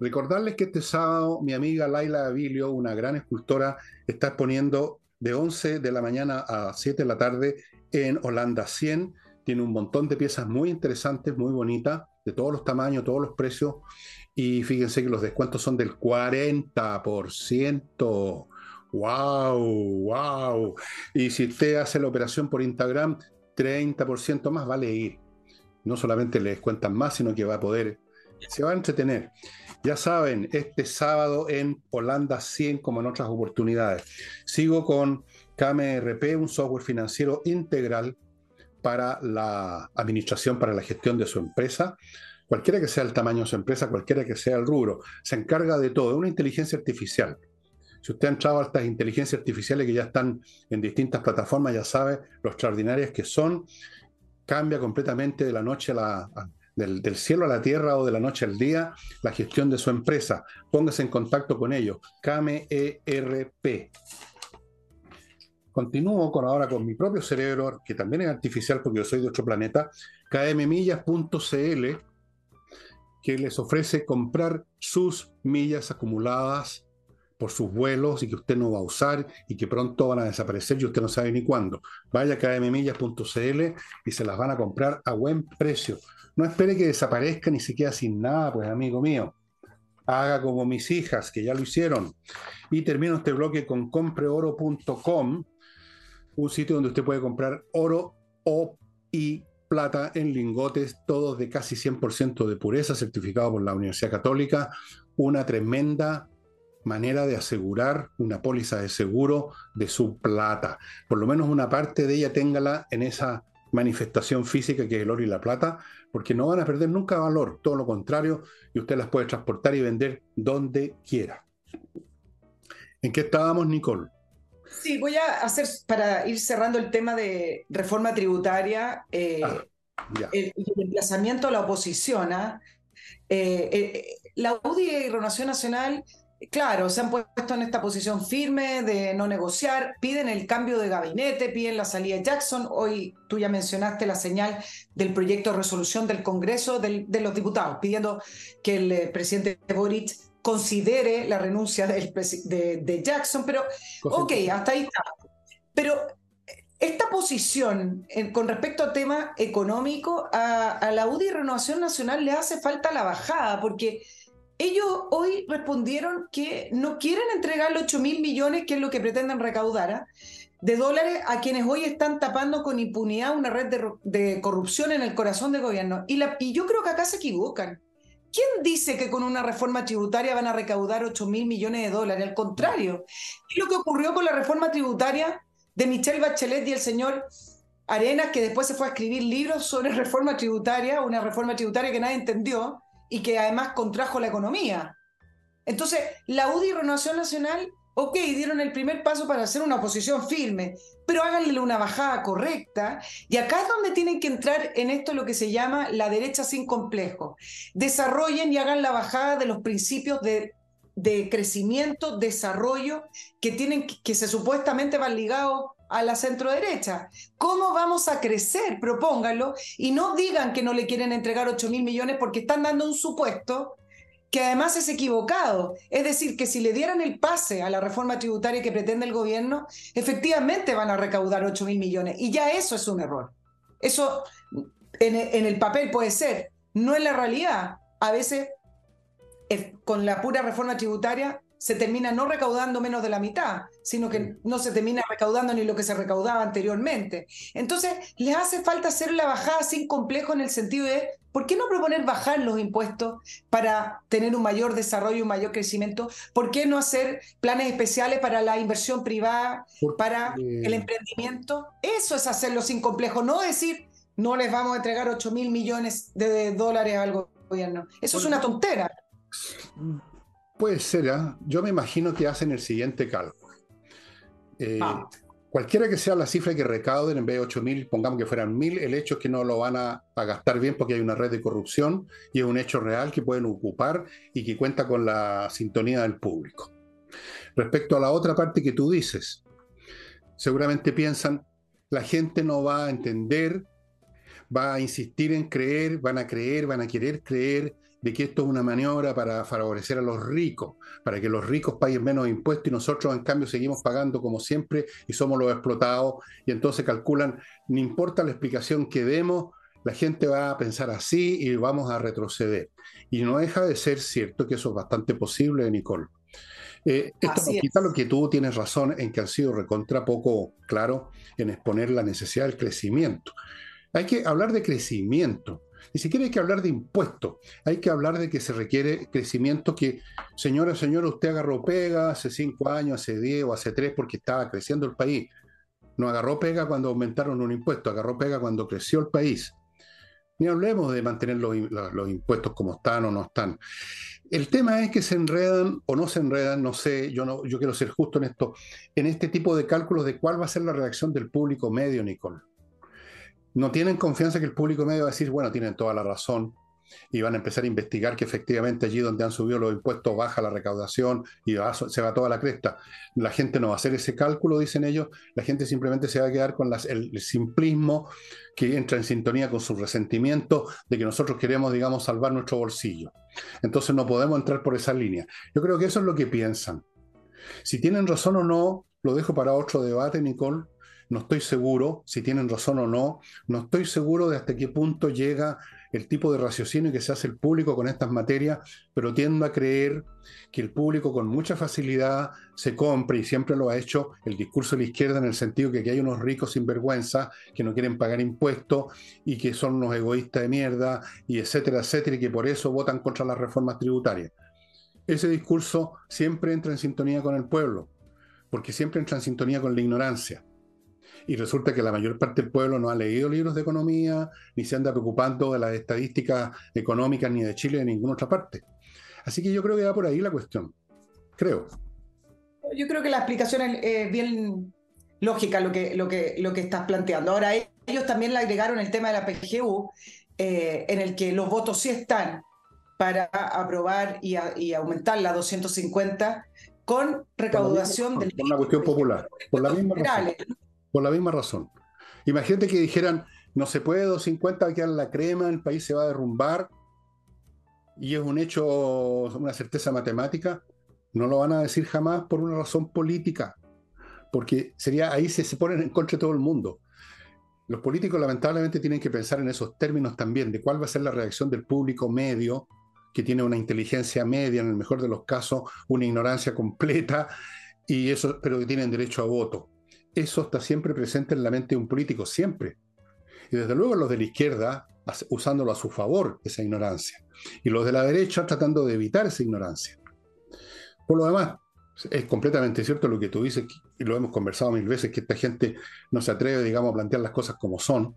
A: Recordarles que este sábado mi amiga Laila Avilio, una gran escultora, está exponiendo de 11 de la mañana a 7 de la tarde en Holanda 100. Tiene un montón de piezas muy interesantes, muy bonitas, de todos los tamaños, todos los precios. Y fíjense que los descuentos son del 40%. ¡Wow! ¡Wow! Y si usted hace la operación por Instagram, 30% más vale ir. No solamente le descuentan más, sino que va a poder, se va a entretener. Ya saben, este sábado en Holanda 100, como en otras oportunidades. Sigo con KMRP, un software financiero integral para la administración, para la gestión de su empresa. Cualquiera que sea el tamaño de su empresa, cualquiera que sea el rubro, se encarga de todo, es una inteligencia artificial. Si usted ha entrado a estas inteligencias artificiales que ya están en distintas plataformas, ya sabe lo extraordinarias que son, cambia completamente de la noche a la, del, cielo a la tierra o de la noche al día la gestión de su empresa. Póngase en contacto con ellos. KMERP. Continúo con ahora con mi propio cerebro, que también es artificial porque yo soy de otro planeta, kmmillas.cl, que les ofrece comprar sus millas acumuladas por sus vuelos y que usted no va a usar y que pronto van a desaparecer y usted no sabe ni cuándo. Vaya a kmmillas.cl y se las van a comprar a buen precio. No espere que desaparezcan y se quede sin nada, pues amigo mío. Haga como mis hijas, que ya lo hicieron. Y termino este bloque con compreoro.com, un sitio donde usted puede comprar oro o y plata en lingotes, todos de casi 100% de pureza, certificado por la Universidad Católica. Una tremenda manera de asegurar una póliza de seguro de su plata. Por lo menos una parte de ella téngala en esa manifestación física que es el oro y la plata, porque no van a perder nunca valor, todo lo contrario, y usted las puede transportar y vender donde quiera. ¿En qué estábamos, Nicole?
B: Sí, voy a hacer, para ir cerrando el tema de reforma tributaria, eh, ah, el, emplazamiento a la oposición. ¿ah? Eh, eh, la UDI y Renovación Nacional Claro, se han puesto en esta posición firme de no negociar, piden el cambio de gabinete, piden la salida de Jackson. Hoy tú ya mencionaste la señal del proyecto de resolución del Congreso de los Diputados, pidiendo que el eh, presidente Boric considere la renuncia del, de, Jackson, pero ok, hasta ahí está. Pero eh, esta posición eh, con respecto al tema económico, a, a la UDI y Renovación Nacional le hace falta la bajada, porque ellos hoy respondieron que no quieren entregar los 8 mil millones, que es lo que pretenden recaudar, ¿ah? de dólares a quienes hoy están tapando con impunidad una red de, corrupción en el corazón del gobierno. Y, la, y yo creo que acá se equivocan. ¿Quién dice que con una reforma tributaria van a recaudar 8 mil millones de dólares? Al contrario, es lo que ocurrió con la reforma tributaria de Michelle Bachelet y el señor Arenas, que después se fue a escribir libros sobre reforma tributaria, una reforma tributaria que nadie entendió, y que además contrajo la economía. Entonces, la UDI y Renovación Nacional, ok, dieron el primer paso para hacer una oposición firme, pero háganle una bajada correcta. Y acá es donde tienen que entrar en esto lo que se llama la derecha sin complejo. Desarrollen y hagan la bajada de los principios de, de crecimiento, desarrollo, que, tienen, que se supuestamente van ligados a la centro derecha. ¿Cómo vamos a crecer? Propónganlo y no digan que no le quieren entregar 8 mil millones porque están dando un supuesto que además es equivocado. Es decir, que si le dieran el pase a la reforma tributaria que pretende el gobierno, efectivamente van a recaudar 8 mil millones. Y ya eso es un error. Eso en, en el papel puede ser, no en la realidad. A veces, con la pura reforma tributaria, se termina no recaudando menos de la mitad, sino que no se termina recaudando ni lo que se recaudaba anteriormente. Entonces, les hace falta hacer la bajada sin complejo en el sentido de, ¿por qué no proponer bajar los impuestos para tener un mayor desarrollo, un mayor crecimiento? ¿Por qué no hacer planes especiales para la inversión privada, para el emprendimiento? Eso es hacerlo sin complejo, no decir, no les vamos a entregar 8 mil millones de dólares al gobierno. Eso es una tontera.
A: Puede ser, ¿ah? yo me imagino que hacen el siguiente cálculo. Eh, ah. Cualquiera que sea la cifra que recauden, en vez de 8 mil, pongamos que fueran mil, el hecho es que no lo van a, gastar bien porque hay una red de corrupción y es un hecho real que pueden ocupar y que cuenta con la sintonía del público. Respecto a la otra parte que tú dices, seguramente piensan, la gente no va a entender, va a insistir en creer, van a creer, van a querer creer, de que esto es una maniobra para favorecer a los ricos, para que los ricos paguen menos impuestos y nosotros en cambio seguimos pagando como siempre y somos los explotados y entonces calculan, no importa la explicación que demos, la gente va a pensar así y vamos a retroceder. Y no deja de ser cierto que eso es bastante posible, Nicole. Eh, esto nos quita lo que tú tienes razón en que han sido recontra poco claro en exponer la necesidad del crecimiento. Hay que hablar de crecimiento, ni siquiera hay que hablar de impuestos, hay que hablar de que se requiere crecimiento que, señora, señora, usted agarró pega hace cinco años, hace diez o hace tres porque estaba creciendo el país. No agarró pega cuando aumentaron un impuesto, agarró pega cuando creció el país. Ni hablemos de mantener los, impuestos como están o no están. El tema es que se enredan o no se enredan, no sé, yo, yo quiero ser justo en esto, en este tipo de cálculos de cuál va a ser la reacción del público medio, Nicole no tienen confianza que el público medio va a decir, bueno, tienen toda la razón, y van a empezar a investigar que efectivamente allí donde han subido los impuestos baja la recaudación y se va toda la cresta. La gente no va a hacer ese cálculo, dicen ellos, la gente simplemente se va a quedar con el, simplismo que entra en sintonía con su resentimiento de que nosotros queremos, digamos, salvar nuestro bolsillo. Entonces no podemos entrar por esa línea. Yo creo que eso es lo que piensan. Si tienen razón o no, lo dejo para otro debate, Nicole. No estoy seguro si tienen razón o no. No estoy seguro de hasta qué punto llega el tipo de raciocinio que se hace el público con estas materias, pero tiendo a creer que el público con mucha facilidad se compra y siempre lo ha hecho el discurso de la izquierda en el sentido que, que hay unos ricos sinvergüenza que no quieren pagar impuestos y que son unos egoístas de mierda y etcétera, etcétera, y que por eso votan contra las reformas tributarias. Ese discurso siempre entra en sintonía con el pueblo, porque siempre entra en sintonía con la ignorancia y resulta que la mayor parte del pueblo no ha leído libros de economía, ni se anda preocupando de las estadísticas económicas ni de Chile ni de ninguna otra parte. Así que yo creo que va por ahí la cuestión. Creo.
B: Yo creo que la explicación es bien lógica lo que, lo, que, lo que estás planteando. Ahora, ellos también le agregaron el tema de la PGU, eh, en el que los votos sí están para aprobar y, y aumentar la 250 con recaudación
A: del... Por una cuestión popular, por la misma razón. Por la misma razón. Imagínate que dijeran, no se puede 250 quedar la crema, el país se va a derrumbar, y es un hecho, una certeza matemática, no lo van a decir jamás por una razón política, porque sería ahí se, se ponen en contra de todo el mundo. Los políticos lamentablemente tienen que pensar en esos términos también, de cuál va a ser la reacción del público medio, que tiene una inteligencia media, en el mejor de los casos, una ignorancia completa, y eso, pero que tienen derecho a voto eso está siempre presente en la mente de un político, siempre. Y desde luego los de la izquierda usándolo a su favor, esa ignorancia. Y los de la derecha tratando de evitar esa ignorancia. Por lo demás, es completamente cierto lo que tú dices, y lo hemos conversado mil veces, que esta gente no se atreve, digamos, a plantear las cosas como son.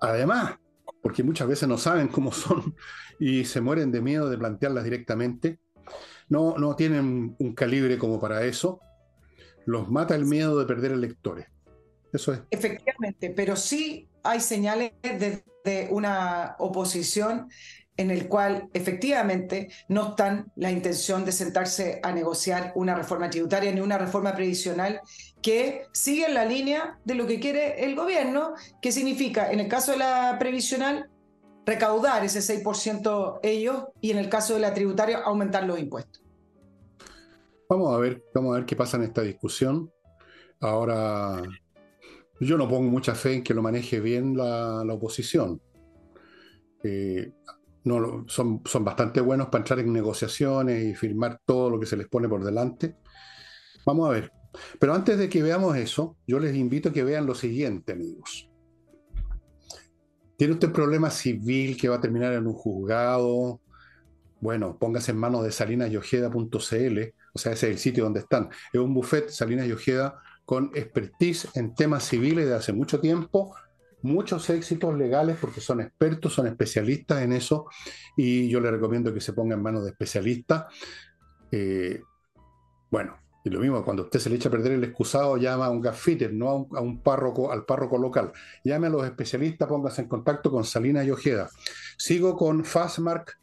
A: Además, porque muchas veces no saben cómo son y se mueren de miedo de plantearlas directamente, no, no tienen un calibre como para eso, los mata el miedo de perder electores. Eso es.
B: Efectivamente, pero sí hay señales de, una oposición en el cual efectivamente no están la intención de sentarse a negociar una reforma tributaria ni una reforma previsional que sigue en la línea de lo que quiere el gobierno, que significa, en el caso de la previsional, recaudar ese 6% ellos y en el caso de la tributaria, aumentar los impuestos.
A: Vamos a ver, vamos a ver qué pasa en esta discusión. Ahora, yo no pongo mucha fe en que lo maneje bien la, oposición. Eh, no, son, son bastante buenos para entrar en negociaciones y firmar todo lo que se les pone por delante. Vamos a ver. Pero antes de que veamos eso, yo les invito a que vean lo siguiente, amigos. ¿Tiene usted un problema civil que va a terminar en un juzgado? Bueno, póngase en manos de salinasyojeda.cl o sea, ese es el sitio donde están. Es un buffet Salinas y Ojeda con expertise en temas civiles de hace mucho tiempo, muchos éxitos legales porque son expertos, son especialistas en eso y yo le recomiendo que se ponga en manos de especialistas. Eh, bueno, y lo mismo, cuando usted se le echa a perder el excusado, llama a un gaffiter, no a un, párroco, al párroco local. Llame a los especialistas, póngase en contacto con Salinas y Ojeda. Sigo con Fastmark,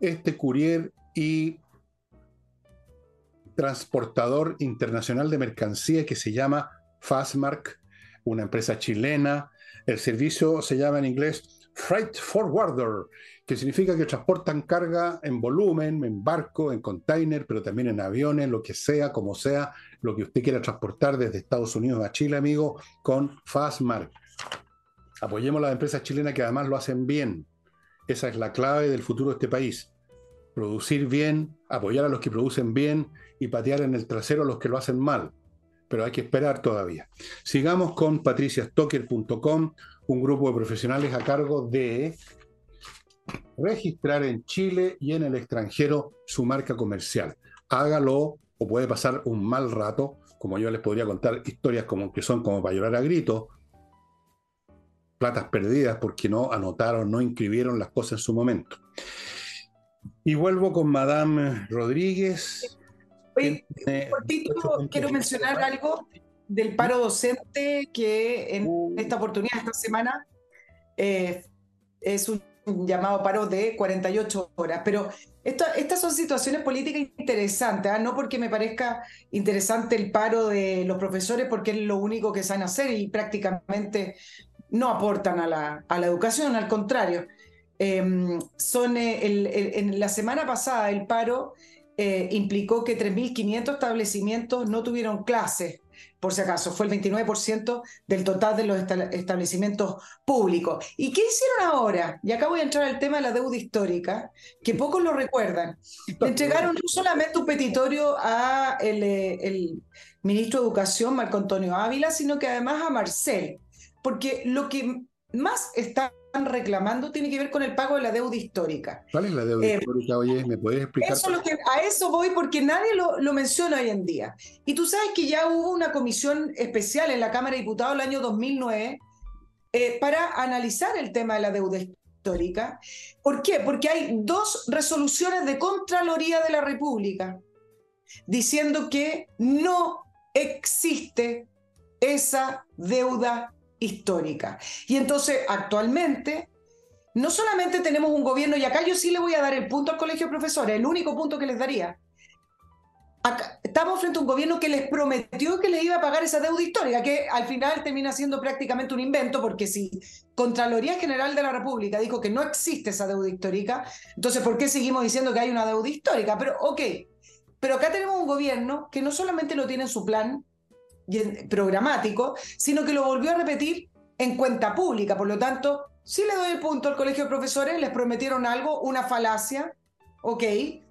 A: este courier y transportador internacional de mercancía que se llama Fastmark, una empresa chilena. El servicio se llama en inglés Freight Forwarder, que significa que transportan carga en volumen, en barco, en container, pero también en aviones, lo que sea, como sea, lo que usted quiera transportar desde Estados Unidos a Chile, amigo, con Fastmark. Apoyemos a las empresas chilenas que además lo hacen bien. Esa es la clave del futuro de este país. Producir bien, apoyar a los que producen bien y patear en el trasero a los que lo hacen mal. Pero hay que esperar todavía. Sigamos con patriciastocker.com, un grupo de profesionales a cargo de registrar en Chile y en el extranjero su marca comercial. Hágalo o puede pasar un mal rato, como yo les podría contar historias como que son como para llorar a grito, platas perdidas porque no anotaron, no inscribieron las cosas en su momento. Y vuelvo con Madame Rodríguez,
B: quiero mencionar algo del paro docente que en uh. esta oportunidad, esta semana, eh, es un llamado paro de 48 horas. Pero estas son situaciones políticas interesantes, ¿ah? no porque me parezca interesante el paro de los profesores, porque es lo único que saben hacer y prácticamente no aportan a la, a la educación, al contrario. Em, son eh, en la semana pasada el paro eh, implicó que 3.500 establecimientos no tuvieron clases por si acaso, fue el 29% del total de los establecimientos públicos. ¿Y qué hicieron ahora? Y acá voy a entrar al tema de la deuda histórica, que pocos lo recuerdan. Entregaron no solamente un petitorio a el, eh, el ministro de Educación, Marco Antonio Ávila, sino que además a Marcel, porque lo que más está reclamando tiene que ver con el pago de la deuda histórica.
A: ¿Cuál es la deuda eh, histórica? Oye, ¿me puedes explicar?
B: a eso voy porque nadie lo, lo, menciona hoy en día. Y tú sabes que ya hubo una comisión especial en la Cámara de Diputados el año 2009 eh, para analizar el tema de la deuda histórica. ¿Por qué? Porque hay dos resoluciones de Contraloría de la República diciendo que no existe esa deuda histórica. Y entonces, actualmente, no solamente tenemos un gobierno, y acá yo sí le voy a dar el punto al colegio de profesores, el único punto que les daría. estamos frente a un gobierno que les prometió que les iba a pagar esa deuda histórica, que al final termina siendo prácticamente un invento, porque si Contraloría General de la República dijo que no existe esa deuda histórica, entonces ¿por qué seguimos diciendo que hay una deuda histórica? Pero, ok, pero acá tenemos un gobierno que no solamente lo tiene en su plan, programático, sino que lo volvió a repetir en cuenta pública. Por lo tanto, si le doy el punto al colegio de profesores, les prometieron algo, una falacia, ok,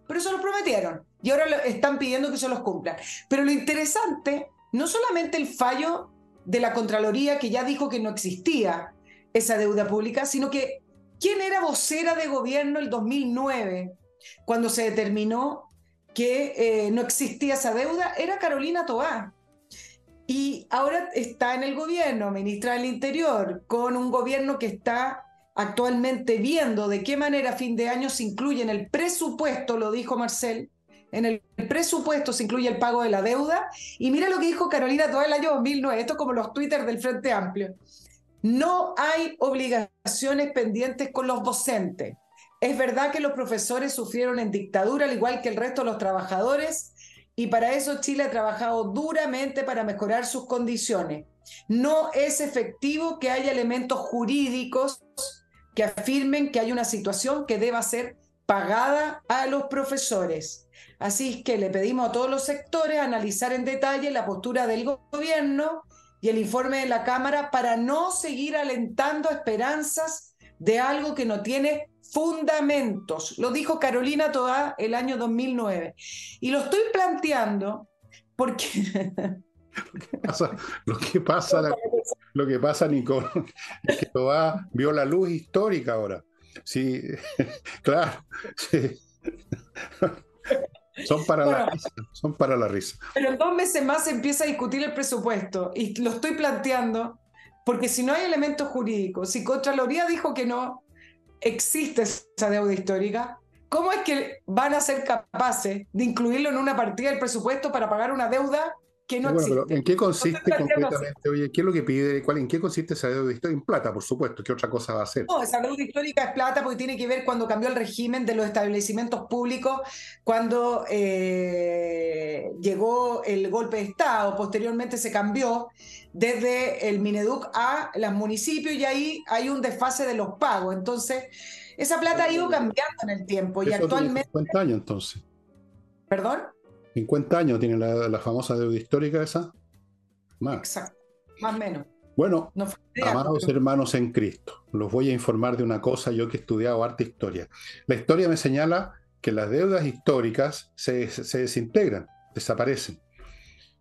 B: pero eso lo prometieron y ahora están pidiendo que se los cumplan. Pero lo interesante, no solamente el fallo de la Contraloría que ya dijo que no existía esa deuda pública, sino que quién era vocera de gobierno el 2009, cuando se determinó que eh, no existía esa deuda, era Carolina Toá. Y ahora está en el gobierno, ministra del Interior, con un gobierno que está actualmente viendo de qué manera a fin de año se incluye en el presupuesto, lo dijo Marcel, en el presupuesto se incluye el pago de la deuda. Y mira lo que dijo Carolina todo el año 2009, esto es como los Twitter del Frente Amplio. No hay obligaciones pendientes con los docentes. Es verdad que los profesores sufrieron en dictadura, al igual que el resto de los trabajadores, y para eso Chile ha trabajado duramente para mejorar sus condiciones. No es efectivo que haya elementos jurídicos que afirmen que hay una situación que deba ser pagada a los profesores. Así que le pedimos a todos los sectores analizar en detalle la postura del gobierno y el informe de la Cámara para no seguir alentando esperanzas de algo que no tiene fundamentos. Lo dijo Carolina Toá el año 2009. Y lo estoy planteando porque...
A: lo que pasa, lo que pasa, Nicole, es que Toá vio la luz histórica ahora. Sí, claro. Son para la risa, son para la risa.
B: Pero en dos meses más se empieza a discutir el presupuesto y lo estoy planteando porque si no hay elementos jurídicos, si Contraloría dijo que no, existe esa deuda histórica, ¿cómo es que van a ser capaces de incluirlo en una partida del presupuesto para pagar una deuda que no existe?
A: ¿En qué consiste concretamente? Oye, ¿qué es lo que pide? ¿Cuál, ¿En qué consiste esa deuda histórica? En plata, por supuesto. ¿Qué otra cosa va a hacer?
B: No, esa deuda histórica es plata porque tiene que ver cuando cambió el régimen de los establecimientos públicos, cuando eh, llegó el golpe de Estado, posteriormente se cambió desde el Mineduc a los municipios y ahí hay un desfase de los pagos. Entonces, esa plata ha ido cambiando en el tiempo y actualmente...
A: 50 años entonces.
B: ¿Perdón?
A: 50 años tiene la, famosa deuda histórica esa.
B: Más. Exacto, más o menos.
A: Bueno, amados hermanos en Cristo, los voy a informar de una cosa, yo que he estudiado arte historia. La historia me señala que las deudas históricas se, se desintegran, desaparecen.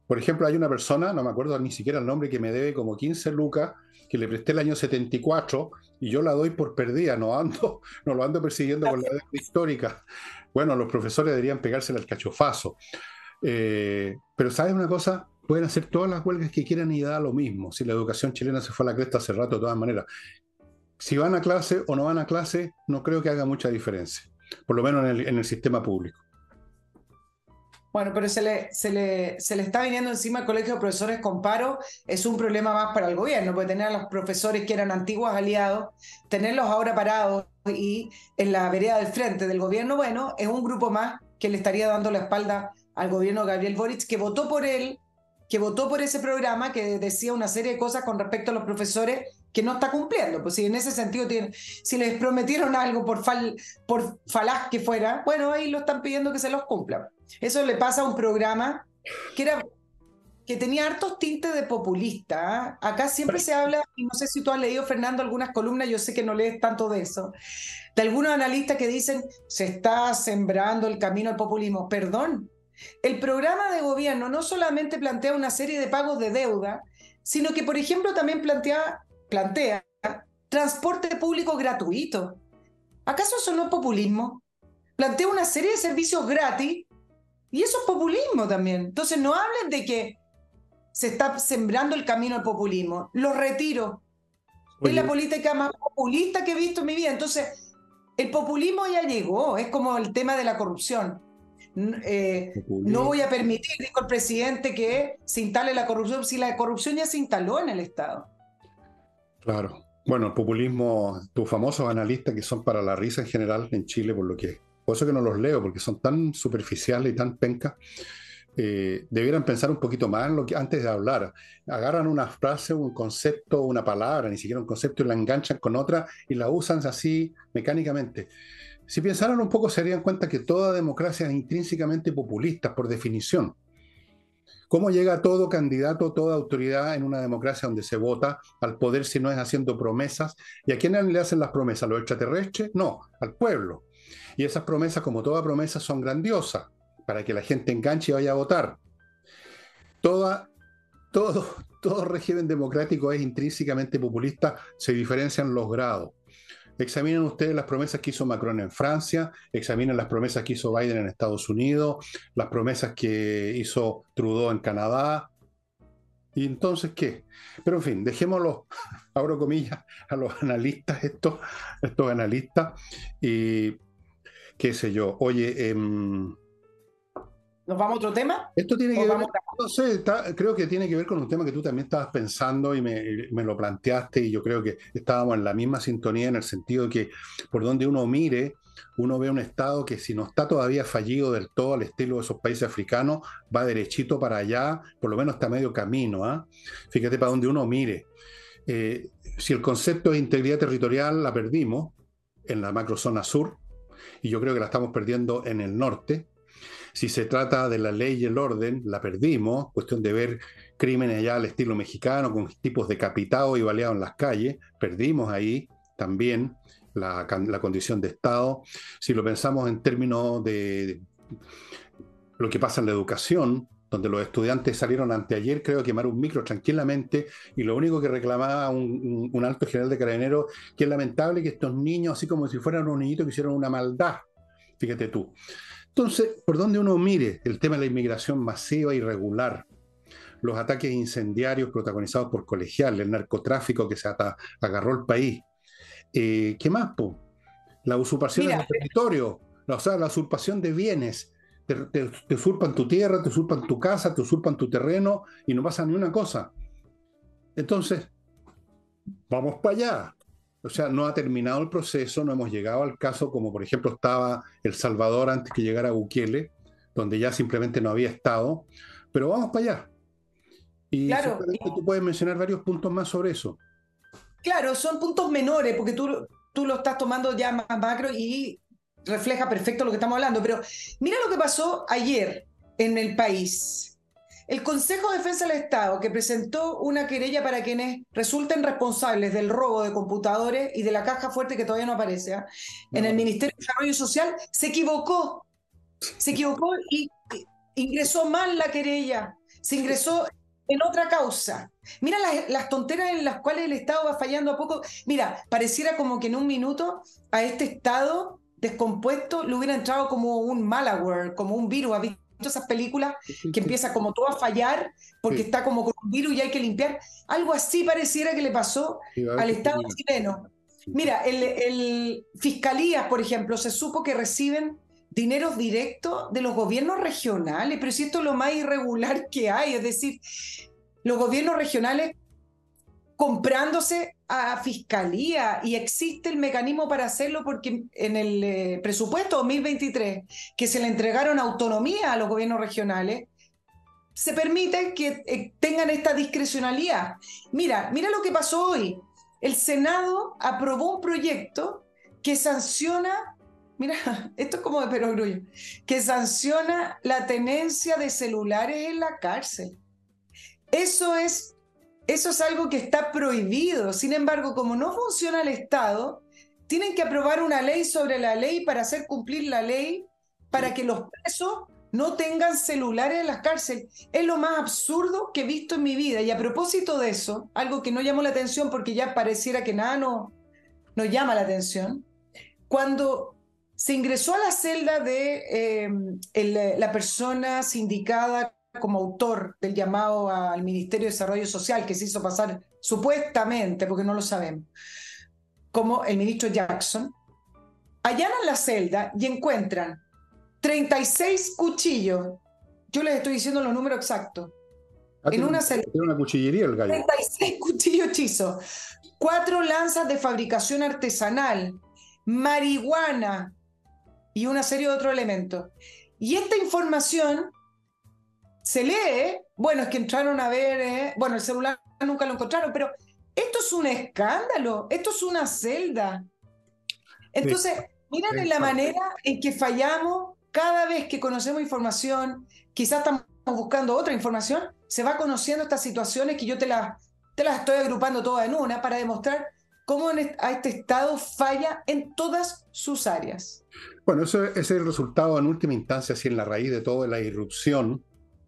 A: Por ejemplo, hay una persona, no me acuerdo ni siquiera el nombre, que me debe como 15 lucas, que le presté el año 74 y yo la doy por perdida, no ando, no lo ando persiguiendo con la deuda histórica. Bueno, los profesores deberían pegársela al cachofazo. Eh, pero ¿sabes una cosa? Pueden hacer todas las huelgas que quieran y da lo mismo. Si la educación chilena se fue a la cresta hace rato, de todas maneras. Si van a clase o no van a clase, no creo que haga mucha diferencia, por lo menos en el sistema público.
B: Bueno, pero se le, se, le, se le está viniendo encima al colegio de profesores con paro, es un problema más para el gobierno, porque tener a los profesores que eran antiguos aliados, tenerlos ahora parados y en la vereda del frente del gobierno, bueno, es un grupo más que le estaría dando la espalda al gobierno de Gabriel Boric, que votó por él, que votó por ese programa que decía una serie de cosas con respecto a los profesores que no está cumpliendo. Pues si en ese sentido si les prometieron algo por, fal, por falaz que fuera, bueno, ahí lo están pidiendo que se los cumplan. Eso le pasa a un programa que era que tenía hartos tintes de populista. ¿ah? Acá siempre se habla, y no sé si tú has leído, Fernando, algunas columnas, yo sé que no lees tanto de eso, de algunos analistas que dicen, se está sembrando el camino al populismo. Perdón, el programa de gobierno no solamente plantea una serie de pagos de deuda, sino que, por ejemplo, también plantea, plantea transporte público gratuito. ¿Acaso eso no es populismo? Plantea una serie de servicios gratis y eso es populismo también. Entonces no hablen de que se está sembrando el camino al populismo. Lo retiro. Es la política más populista que he visto en mi vida. Entonces, el populismo ya llegó. Es como el tema de la corrupción. Eh, no voy a permitir, dijo el presidente, que se instale la corrupción si la corrupción ya se instaló en el Estado.
A: Claro. Bueno, el populismo, tus famosos analistas que son para la risa en general en Chile, por lo que, por eso que no los leo, porque son tan superficiales y tan pencas, eh, debieran pensar un poquito más antes de hablar. Agarran una frase, un concepto, una palabra, ni siquiera un concepto, y la enganchan con otra y la usan así mecánicamente. Si pensaran un poco, se darían cuenta que toda democracia es intrínsecamente populista, por definición. ¿Cómo llega todo candidato, toda autoridad en una democracia donde se vota al poder si no es haciendo promesas? ¿Y a quiénes le hacen las promesas? ¿A los extraterrestres? No, al pueblo. Y esas promesas, como toda promesa, son grandiosas para que la gente enganche y vaya a votar. Toda, todo, todo régimen democrático es intrínsecamente populista, se diferencian los grados. Examinen ustedes las promesas que hizo Macron en Francia, examinen las promesas que hizo Biden en Estados Unidos, las promesas que hizo Trudeau en Canadá. ¿Y entonces qué? Pero en fin, dejémoslo, abro comillas, a los analistas, estos, estos analistas, y qué sé yo, oye, eh,
B: ¿Nos vamos a otro tema?
A: Esto tiene que ver, no sé, creo que tiene que ver con un tema que tú también estabas pensando y me, lo planteaste y yo creo que estábamos en la misma sintonía en el sentido de que por donde uno mire, uno ve un Estado que si no está todavía fallido del todo al estilo de esos países africanos, va derechito para allá, por lo menos está medio camino. ¿ah? Fíjate para donde uno mire. Eh, si el concepto de integridad territorial la perdimos en la macrozona sur, y yo creo que la estamos perdiendo en el norte, si se trata de la ley y el orden, la perdimos, cuestión de ver crímenes allá al estilo mexicano, con tipos decapitados y baleados en las calles, perdimos ahí también la, condición de Estado. Si lo pensamos en términos de lo que pasa en la educación, donde los estudiantes salieron anteayer, creo, a quemar un micro tranquilamente, y lo único que reclamaba un, un, alto general de carabineros, que es lamentable que estos niños, así como si fueran unos niñitos que hicieron una maldad, fíjate tú. Entonces, por donde uno mire el tema de la inmigración masiva e irregular, los ataques incendiarios protagonizados por colegiales, el narcotráfico que se agarró el país, eh, ¿qué más? Po? La usurpación del territorio, o sea, la usurpación de bienes. Te, te, usurpan tu tierra, te usurpan tu casa, te usurpan tu terreno y no pasa ni una cosa. Entonces, vamos para allá. O sea, no ha terminado el proceso, no hemos llegado al caso como por ejemplo estaba El Salvador antes que llegara Bukele, donde ya simplemente no había estado, pero vamos para allá. Y claro, tú puedes mencionar varios puntos más sobre eso.
B: Claro, son puntos menores, porque tú, tú lo estás tomando ya más macro y refleja perfecto lo que estamos hablando, pero mira lo que pasó ayer en el país. El Consejo de Defensa del Estado, que presentó una querella para quienes resulten responsables del robo de computadores y de la caja fuerte que todavía no aparece ¿ah? en el Ministerio de Desarrollo Social, se equivocó. Se equivocó y ingresó mal la querella. Se ingresó en otra causa. Mira las, tonteras en las cuales el Estado va fallando a poco. Mira, pareciera como que en un minuto a este Estado descompuesto le hubiera entrado como un malware, como un virus. Esas películas que empieza como todo a fallar porque está como con un virus y hay que limpiar. Algo así pareciera que le pasó al Estado chileno. Mira, el, el fiscalías, por ejemplo, se supo que reciben dineros directos de los gobiernos regionales, pero si esto es lo más irregular que hay, es decir, los gobiernos regionales comprándose a fiscalía y existe el mecanismo para hacerlo porque en el eh, presupuesto 2023 que se le entregaron autonomía a los gobiernos regionales, se permite que eh, tengan esta discrecionalidad. Mira, mira lo que pasó hoy. El Senado aprobó un proyecto que sanciona mira, esto es como de perogrullo, que sanciona la tenencia de celulares en la cárcel. Eso es, eso es algo que está prohibido. Sin embargo, como no funciona el Estado, tienen que aprobar una ley sobre la ley para hacer cumplir la ley, para que los presos no tengan celulares en las cárceles. Es lo más absurdo que he visto en mi vida. Y a propósito de eso, algo que no llamó la atención porque ya pareciera que nada no, nos llama la atención, cuando se ingresó a la celda de eh, la persona sindicada como autor del llamado al Ministerio de Desarrollo Social, que se hizo pasar supuestamente, porque no lo sabemos, como el ministro Jackson, allanan la celda y encuentran 36 cuchillos. Yo les estoy diciendo los números exactos.
A: Ah, en una celda. Una cuchillería el gallo.
B: 36 cuchillos hechizos, cuatro lanzas de fabricación artesanal, marihuana y una serie de otros elementos. Y esta información se lee, bueno, es que entraron a ver, eh, bueno, el celular nunca lo encontraron, pero esto es un escándalo, esto es una celda. Entonces, miren en la manera en que fallamos cada vez que conocemos información, quizás estamos buscando otra información, se va conociendo estas situaciones que yo te las, te las estoy agrupando todas en una para demostrar cómo a este Estado falla en todas sus áreas.
A: Bueno, eso es el resultado en última instancia, así en la raíz de toda la irrupción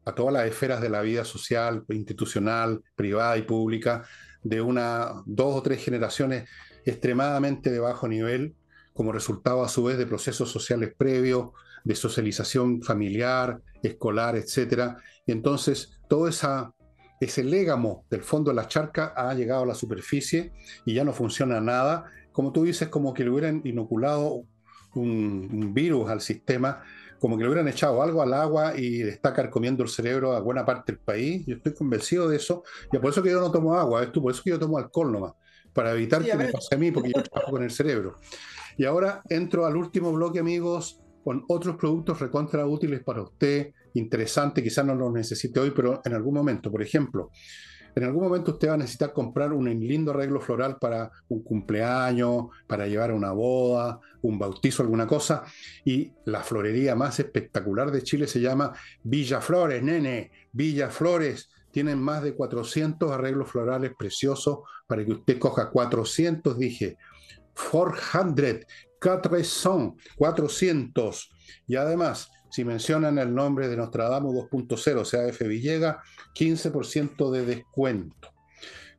A: a todas las esferas de la vida social, institucional, privada y pública, de una, dos o tres generaciones extremadamente de bajo nivel, como resultado a su vez de procesos sociales previos, de socialización familiar, escolar, etc. Y entonces todo esa, ese légamo del fondo de la charca ha llegado a la superficie y ya no funciona nada. Como tú dices, como que le hubieran inoculado un virus al sistema como que le hubieran echado algo al agua y está carcomiendo el cerebro a buena parte del país. Yo estoy convencido de eso. Y por eso que yo no tomo agua, ¿ves tú? Por eso que yo tomo alcohol nomás, para evitar que me pase a mí, porque yo trabajo con el cerebro. Y ahora entro al último bloque, amigos, con otros productos recontra útiles para usted, interesante, quizás no los necesite hoy, pero en algún momento. Por ejemplo, en algún momento usted va a necesitar comprar un lindo arreglo floral para un cumpleaños, para llevar a una boda, un bautizo, alguna cosa. Y la florería más espectacular de Chile se llama Villa Flores, nene, Villa Flores. Tienen más de 400 arreglos florales preciosos para que usted coja 400, dije. 400, 400, 400. Y además, si mencionan el nombre de Nostradamus 2.0, o sea, F. Villega, 15% de descuento.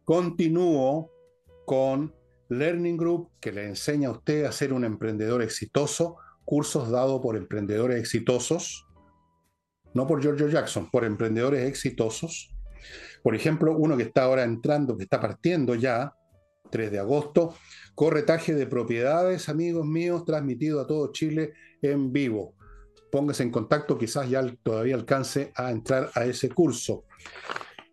A: Continúo con Learning Group, que le enseña a usted a ser un emprendedor exitoso, cursos dados por emprendedores exitosos, no por Giorgio Jackson, por emprendedores exitosos. Por ejemplo, uno que está ahora entrando, que está partiendo ya, 3 de agosto, corretaje de propiedades, amigos míos, transmitido a todo Chile en vivo póngase en contacto, quizás ya todavía alcance a entrar a ese curso.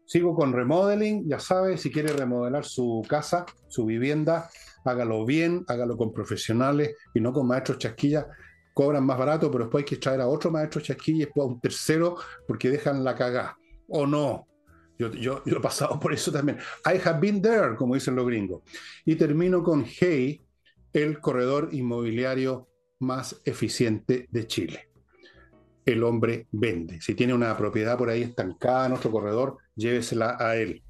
A: Sigo con remodeling, ya sabe, si quiere remodelar su casa, su vivienda, hágalo bien, hágalo con profesionales y no con maestros chasquillas. Cobran más barato, pero después hay que traer a otro maestro chasquilla y después a un tercero porque dejan la cagada. ¿O no? Yo, yo, yo, he pasado por eso también. I have been there, como dicen los gringos. Y termino con Hey, el corredor inmobiliario más eficiente de Chile el hombre vende. Si tiene una propiedad por ahí estancada en nuestro corredor, llévesela a él.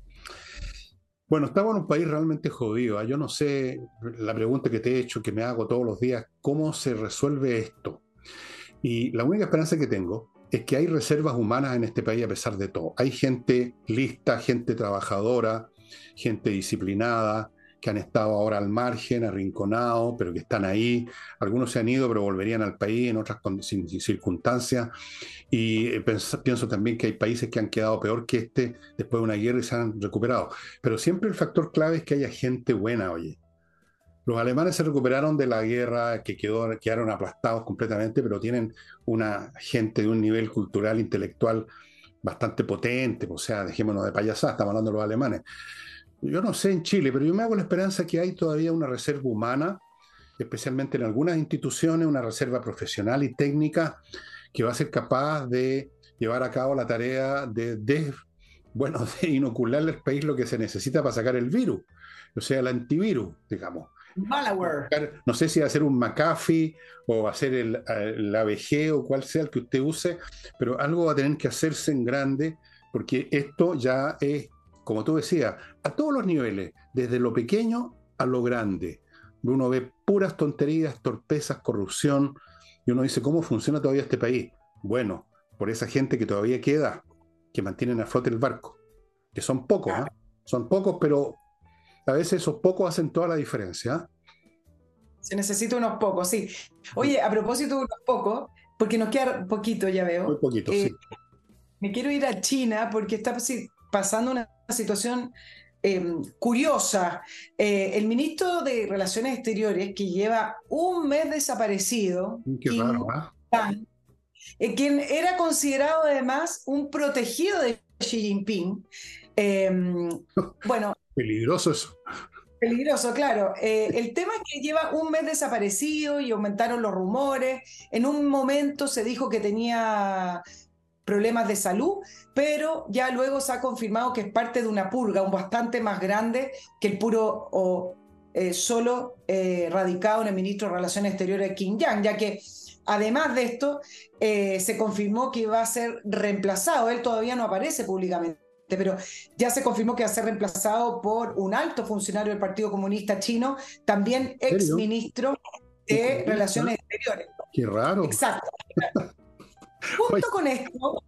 A: Bueno, estamos en un país realmente jodido. ¿ah? Yo no sé, la pregunta que te he hecho, que me hago todos los días, ¿cómo se resuelve esto? Y la única esperanza que tengo es que hay reservas humanas en este país a pesar de todo. Hay gente lista, gente trabajadora, gente disciplinada, que han estado ahora al margen, arrinconados, pero que están ahí. Algunos se han ido, pero volverían al país en otras circunstancias. Y eh, pienso, también que hay países que han quedado peor que este después de una guerra y se han recuperado. Pero siempre el factor clave es que haya gente buena, oye. Los alemanes se recuperaron de la guerra, que quedaron aplastados completamente, pero tienen una gente de un nivel cultural, intelectual bastante potente. O sea, dejémonos de payasadas, estamos hablando de los alemanes yo no sé en Chile, pero yo me hago la esperanza que hay todavía una reserva humana, especialmente en algunas instituciones, una reserva profesional y técnica que va a ser capaz de llevar a cabo la tarea de, bueno, de inocularle al país lo que se necesita para sacar el virus, o sea, el antivirus, digamos. No sé si va a ser un McAfee o va a ser el, el ABG o cual sea el que usted use, pero algo va a tener que hacerse en grande porque esto ya es, como tú decías, a todos los niveles, desde lo pequeño a lo grande. Uno ve puras tonterías, torpezas, corrupción, y uno dice, ¿cómo funciona todavía este país? Bueno, por esa gente que todavía queda, que mantienen a flote el barco, que son pocos, ¿eh? son pocos, pero a veces esos pocos hacen toda la diferencia.
B: Se necesita unos pocos, sí. Oye, a propósito de unos pocos, porque nos queda poquito, ya veo.
A: Muy poquito,
B: eh,
A: sí.
B: Me quiero ir a China porque está pasando una situación em, curiosa. Eh, el ministro de Relaciones Exteriores, que lleva un mes desaparecido,
A: Qué raro, ¿eh?
B: eh, quien era considerado además un protegido de Xi Jinping. Em, bueno.
A: Peligroso eso.
B: Peligroso, claro. Eh, el tema es que lleva un mes desaparecido y aumentaron los rumores. En un momento se dijo que tenía problemas de salud, pero ya luego se ha confirmado que es parte de una purga un bastante más grande que el puro o eh, solo eh, radicado en el ministro de Relaciones Exteriores Kim Yang, ya que además de esto eh, se confirmó que iba a ser reemplazado, él todavía no aparece públicamente. Pero ya se confirmó que va a ser reemplazado por un alto funcionario del Partido Comunista Chino, también ex ministro de Relaciones Exteriores.
A: Qué raro.
B: Exacto. Junto con esto,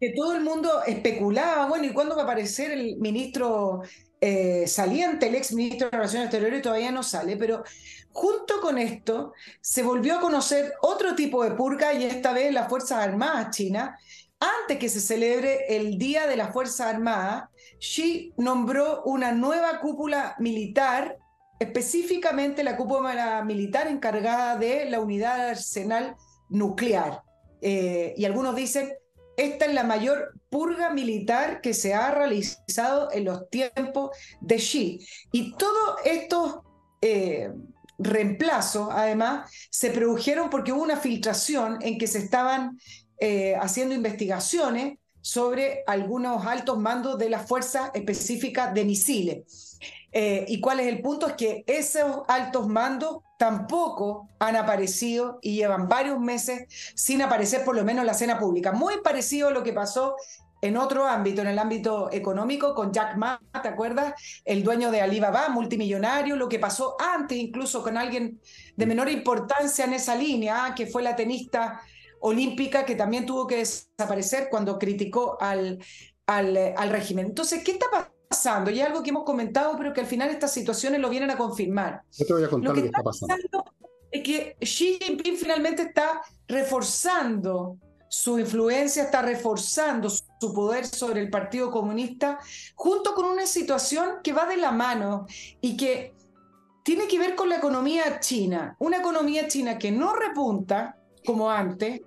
B: que todo el mundo especulaba, bueno, ¿y cuándo va a aparecer el ministro eh, saliente, el ex ministro de Relaciones Exteriores? Todavía no sale, pero junto con esto se volvió a conocer otro tipo de purga y esta vez las Fuerzas Armadas chinas. Antes que se celebre el Día de las Fuerzas Armadas, Xi nombró una nueva cúpula militar específicamente la cúpula militar encargada de la unidad arsenal nuclear. Eh, y algunos dicen, esta es la mayor purga militar que se ha realizado en los tiempos de Xi. Y todos estos eh, reemplazos, además, se produjeron porque hubo una filtración en que se estaban eh, haciendo investigaciones sobre algunos altos mandos de las fuerzas específicas de misiles. ¿Y cuál es el punto? Es que esos altos mandos tampoco han aparecido y llevan varios meses sin aparecer por lo menos en la escena pública. Muy parecido a lo que pasó en otro ámbito, en el ámbito económico, con Jack Ma, ¿te acuerdas? El dueño de Alibaba, multimillonario, lo que pasó antes incluso con alguien de menor importancia en esa línea, que fue la tenista olímpica que también tuvo que desaparecer cuando criticó al, al, al régimen. Entonces, ¿qué está pasando? Pasando, y algo que hemos comentado, pero que al final estas situaciones lo vienen a confirmar.
A: Yo te voy a contar lo que, está, pasando.
B: Es que Xi Jinping finalmente está reforzando su influencia, está reforzando su poder sobre el Partido Comunista, junto con una situación que va de la mano y que tiene que ver con la economía china. Una economía china que no repunta como antes,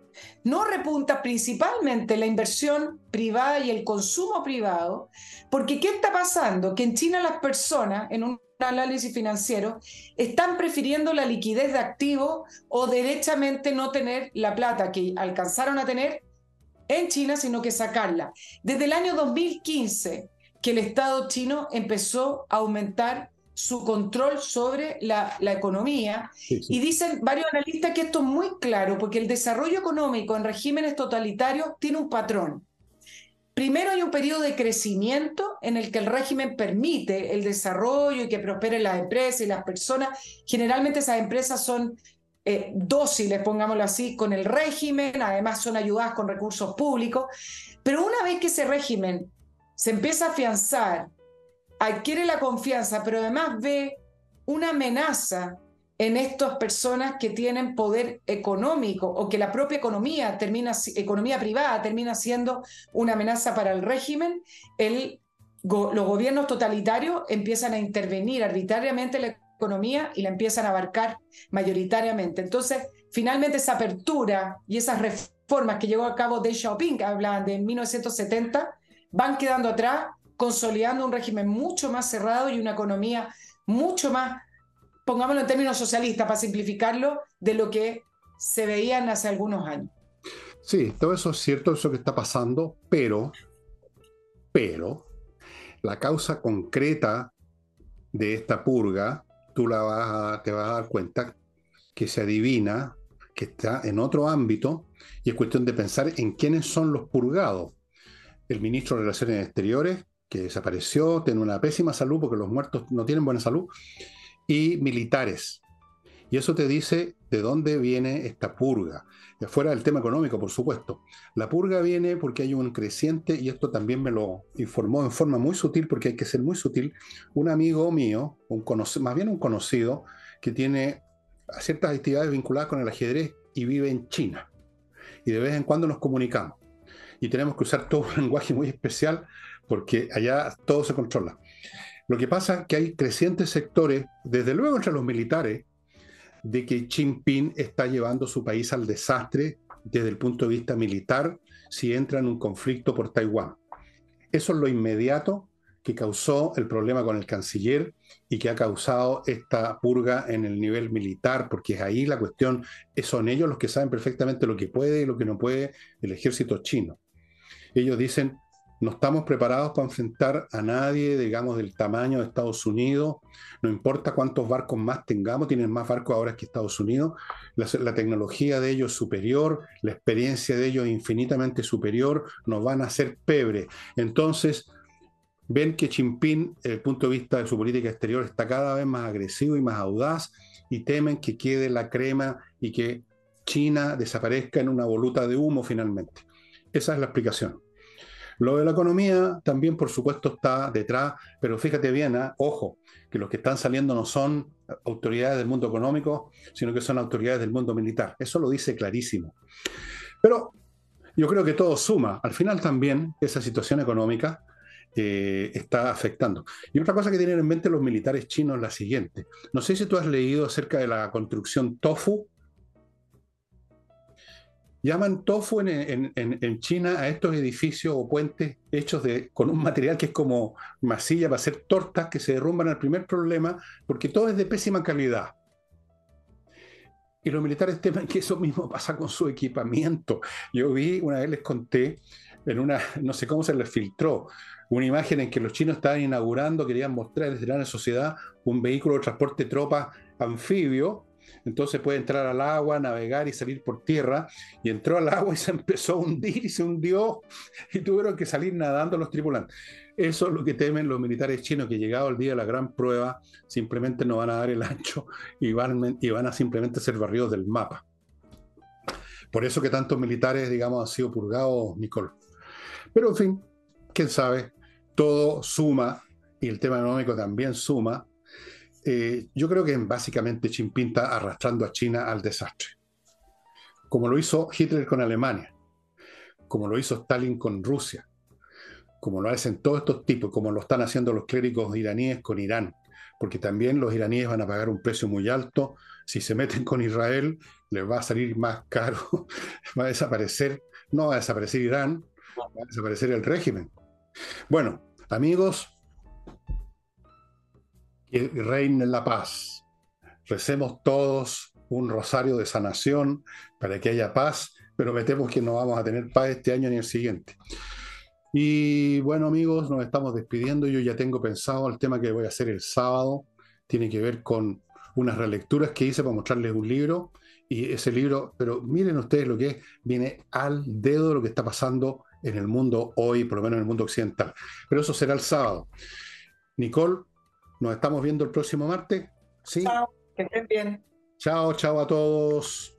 B: no repunta principalmente la inversión privada y el consumo privado, porque ¿qué está pasando? Que en China las personas, en un análisis financiero, están prefiriendo la liquidez de activos o derechamente no tener la plata que alcanzaron a tener en China, sino que sacarla. Desde el año 2015 que el Estado chino empezó a aumentar su control sobre la, economía. Y dicen varios analistas que esto es muy claro, porque el desarrollo económico en regímenes totalitarios tiene un patrón. Primero hay un periodo de crecimiento en el que el régimen permite el desarrollo y que prosperen las empresas y las personas. Generalmente esas empresas son eh, dóciles, pongámoslo así, con el régimen, además son ayudadas con recursos públicos. Pero una vez que ese régimen se empieza a afianzar adquiere la confianza, pero además ve una amenaza en estas personas que tienen poder económico o que la propia economía economía privada termina siendo una amenaza para el régimen, el, los gobiernos totalitarios empiezan a intervenir arbitrariamente en la economía y la empiezan a abarcar mayoritariamente. Entonces, finalmente esa apertura y esas reformas que llevó a cabo Deng Xiaoping, que de 1970, van quedando atrás consolidando un régimen mucho más cerrado y una economía mucho más, pongámoslo en términos socialistas, para simplificarlo, de lo que se veían hace algunos años.
A: Sí, todo eso es cierto, eso que está pasando, pero, pero, la causa concreta de esta purga tú la vas te vas a dar cuenta que se adivina que está en otro ámbito y es cuestión de pensar en quiénes son los purgados. El ministro de Relaciones Exteriores, que desapareció, tiene una pésima salud porque los muertos no tienen buena salud, y militares. Y eso te dice de dónde viene esta purga. Fuera del tema económico, por supuesto. La purga viene porque hay un creciente, y esto también me lo informó en forma muy sutil, porque hay que ser muy sutil, un amigo mío, un más bien un conocido, que tiene ciertas actividades vinculadas con el ajedrez y vive en China. Y de vez en cuando nos comunicamos. Y tenemos que usar todo un lenguaje muy especial porque allá todo se controla. Lo que pasa es que hay crecientes sectores, desde luego entre los militares, de que Xi Jinping está llevando su país al desastre desde el punto de vista militar si entra en un conflicto por Taiwán. Eso es lo inmediato que causó el problema con el canciller y que ha causado esta purga en el nivel militar, porque es ahí la cuestión, son ellos los que saben perfectamente lo que puede y lo que no puede el ejército chino. Ellos dicen, no estamos preparados para enfrentar a nadie, digamos, del tamaño de Estados Unidos, no importa cuántos barcos más tengamos, tienen más barcos ahora que Estados Unidos, la, tecnología de ellos es superior, la experiencia de ellos es infinitamente superior, nos van a hacer pebre. Entonces, ven que Jinping, desde el punto de vista de su política exterior, está cada vez más agresivo y más audaz y temen que quede la crema y que China desaparezca en una voluta de humo finalmente. Esa es la explicación. Lo de la economía también, por supuesto, está detrás, pero fíjate bien, ¿ah? ojo, que los que están saliendo no son autoridades del mundo económico, sino que son autoridades del mundo militar. Eso lo dice clarísimo. Pero yo creo que todo suma. Al final también esa situación económica eh, está afectando. Y otra cosa que tienen en mente los militares chinos es la siguiente. No sé si tú has leído acerca de la construcción tofu. Llaman tofu en, China a estos edificios o puentes hechos de, con un material que es como masilla para hacer tortas que se derrumban al primer problema porque todo es de pésima calidad. Y los militares temen que eso mismo pasa con su equipamiento. Yo vi, una vez les conté, en una, no sé cómo se les filtró, una imagen en que los chinos estaban inaugurando, querían mostrar desde la sociedad un vehículo de transporte de tropas anfibio, entonces puede entrar al agua, navegar y salir por tierra, y entró al agua y se empezó a hundir y se hundió y tuvieron que salir nadando los tripulantes. Eso es lo que temen los militares chinos, que llegado el día de la gran prueba, simplemente no van a dar el ancho y van, y van a simplemente ser barridos del mapa. Por eso que tantos militares, digamos, han sido purgados, Nicole. Pero en fin, quién sabe, todo suma y el tema económico también suma. Eh, yo creo que básicamente Jinping está arrastrando a China al desastre, como lo hizo Hitler con Alemania, como lo hizo Stalin con Rusia, como lo hacen todos estos tipos, como lo están haciendo los clérigos iraníes con Irán, porque también los iraníes van a pagar un precio muy alto. Si se meten con Israel, les va a salir más caro, va a desaparecer, no va a desaparecer Irán, va a desaparecer el régimen. Bueno, Amigos, que reine la paz. Recemos todos un rosario de sanación para que haya paz, pero metemos que no vamos a tener paz este año ni el siguiente. Y bueno, amigos, nos estamos despidiendo. Yo ya tengo pensado el tema que voy a hacer el sábado. Tiene que ver con unas relecturas que hice para mostrarles un libro. Y ese libro, pero miren ustedes lo que es, viene al dedo de lo que está pasando en el mundo hoy, por lo menos en el mundo occidental. Pero eso será el sábado. Nicole, nos estamos viendo el próximo martes. ¿Sí?
B: Chao, que estén bien.
A: Chao, chao a todos.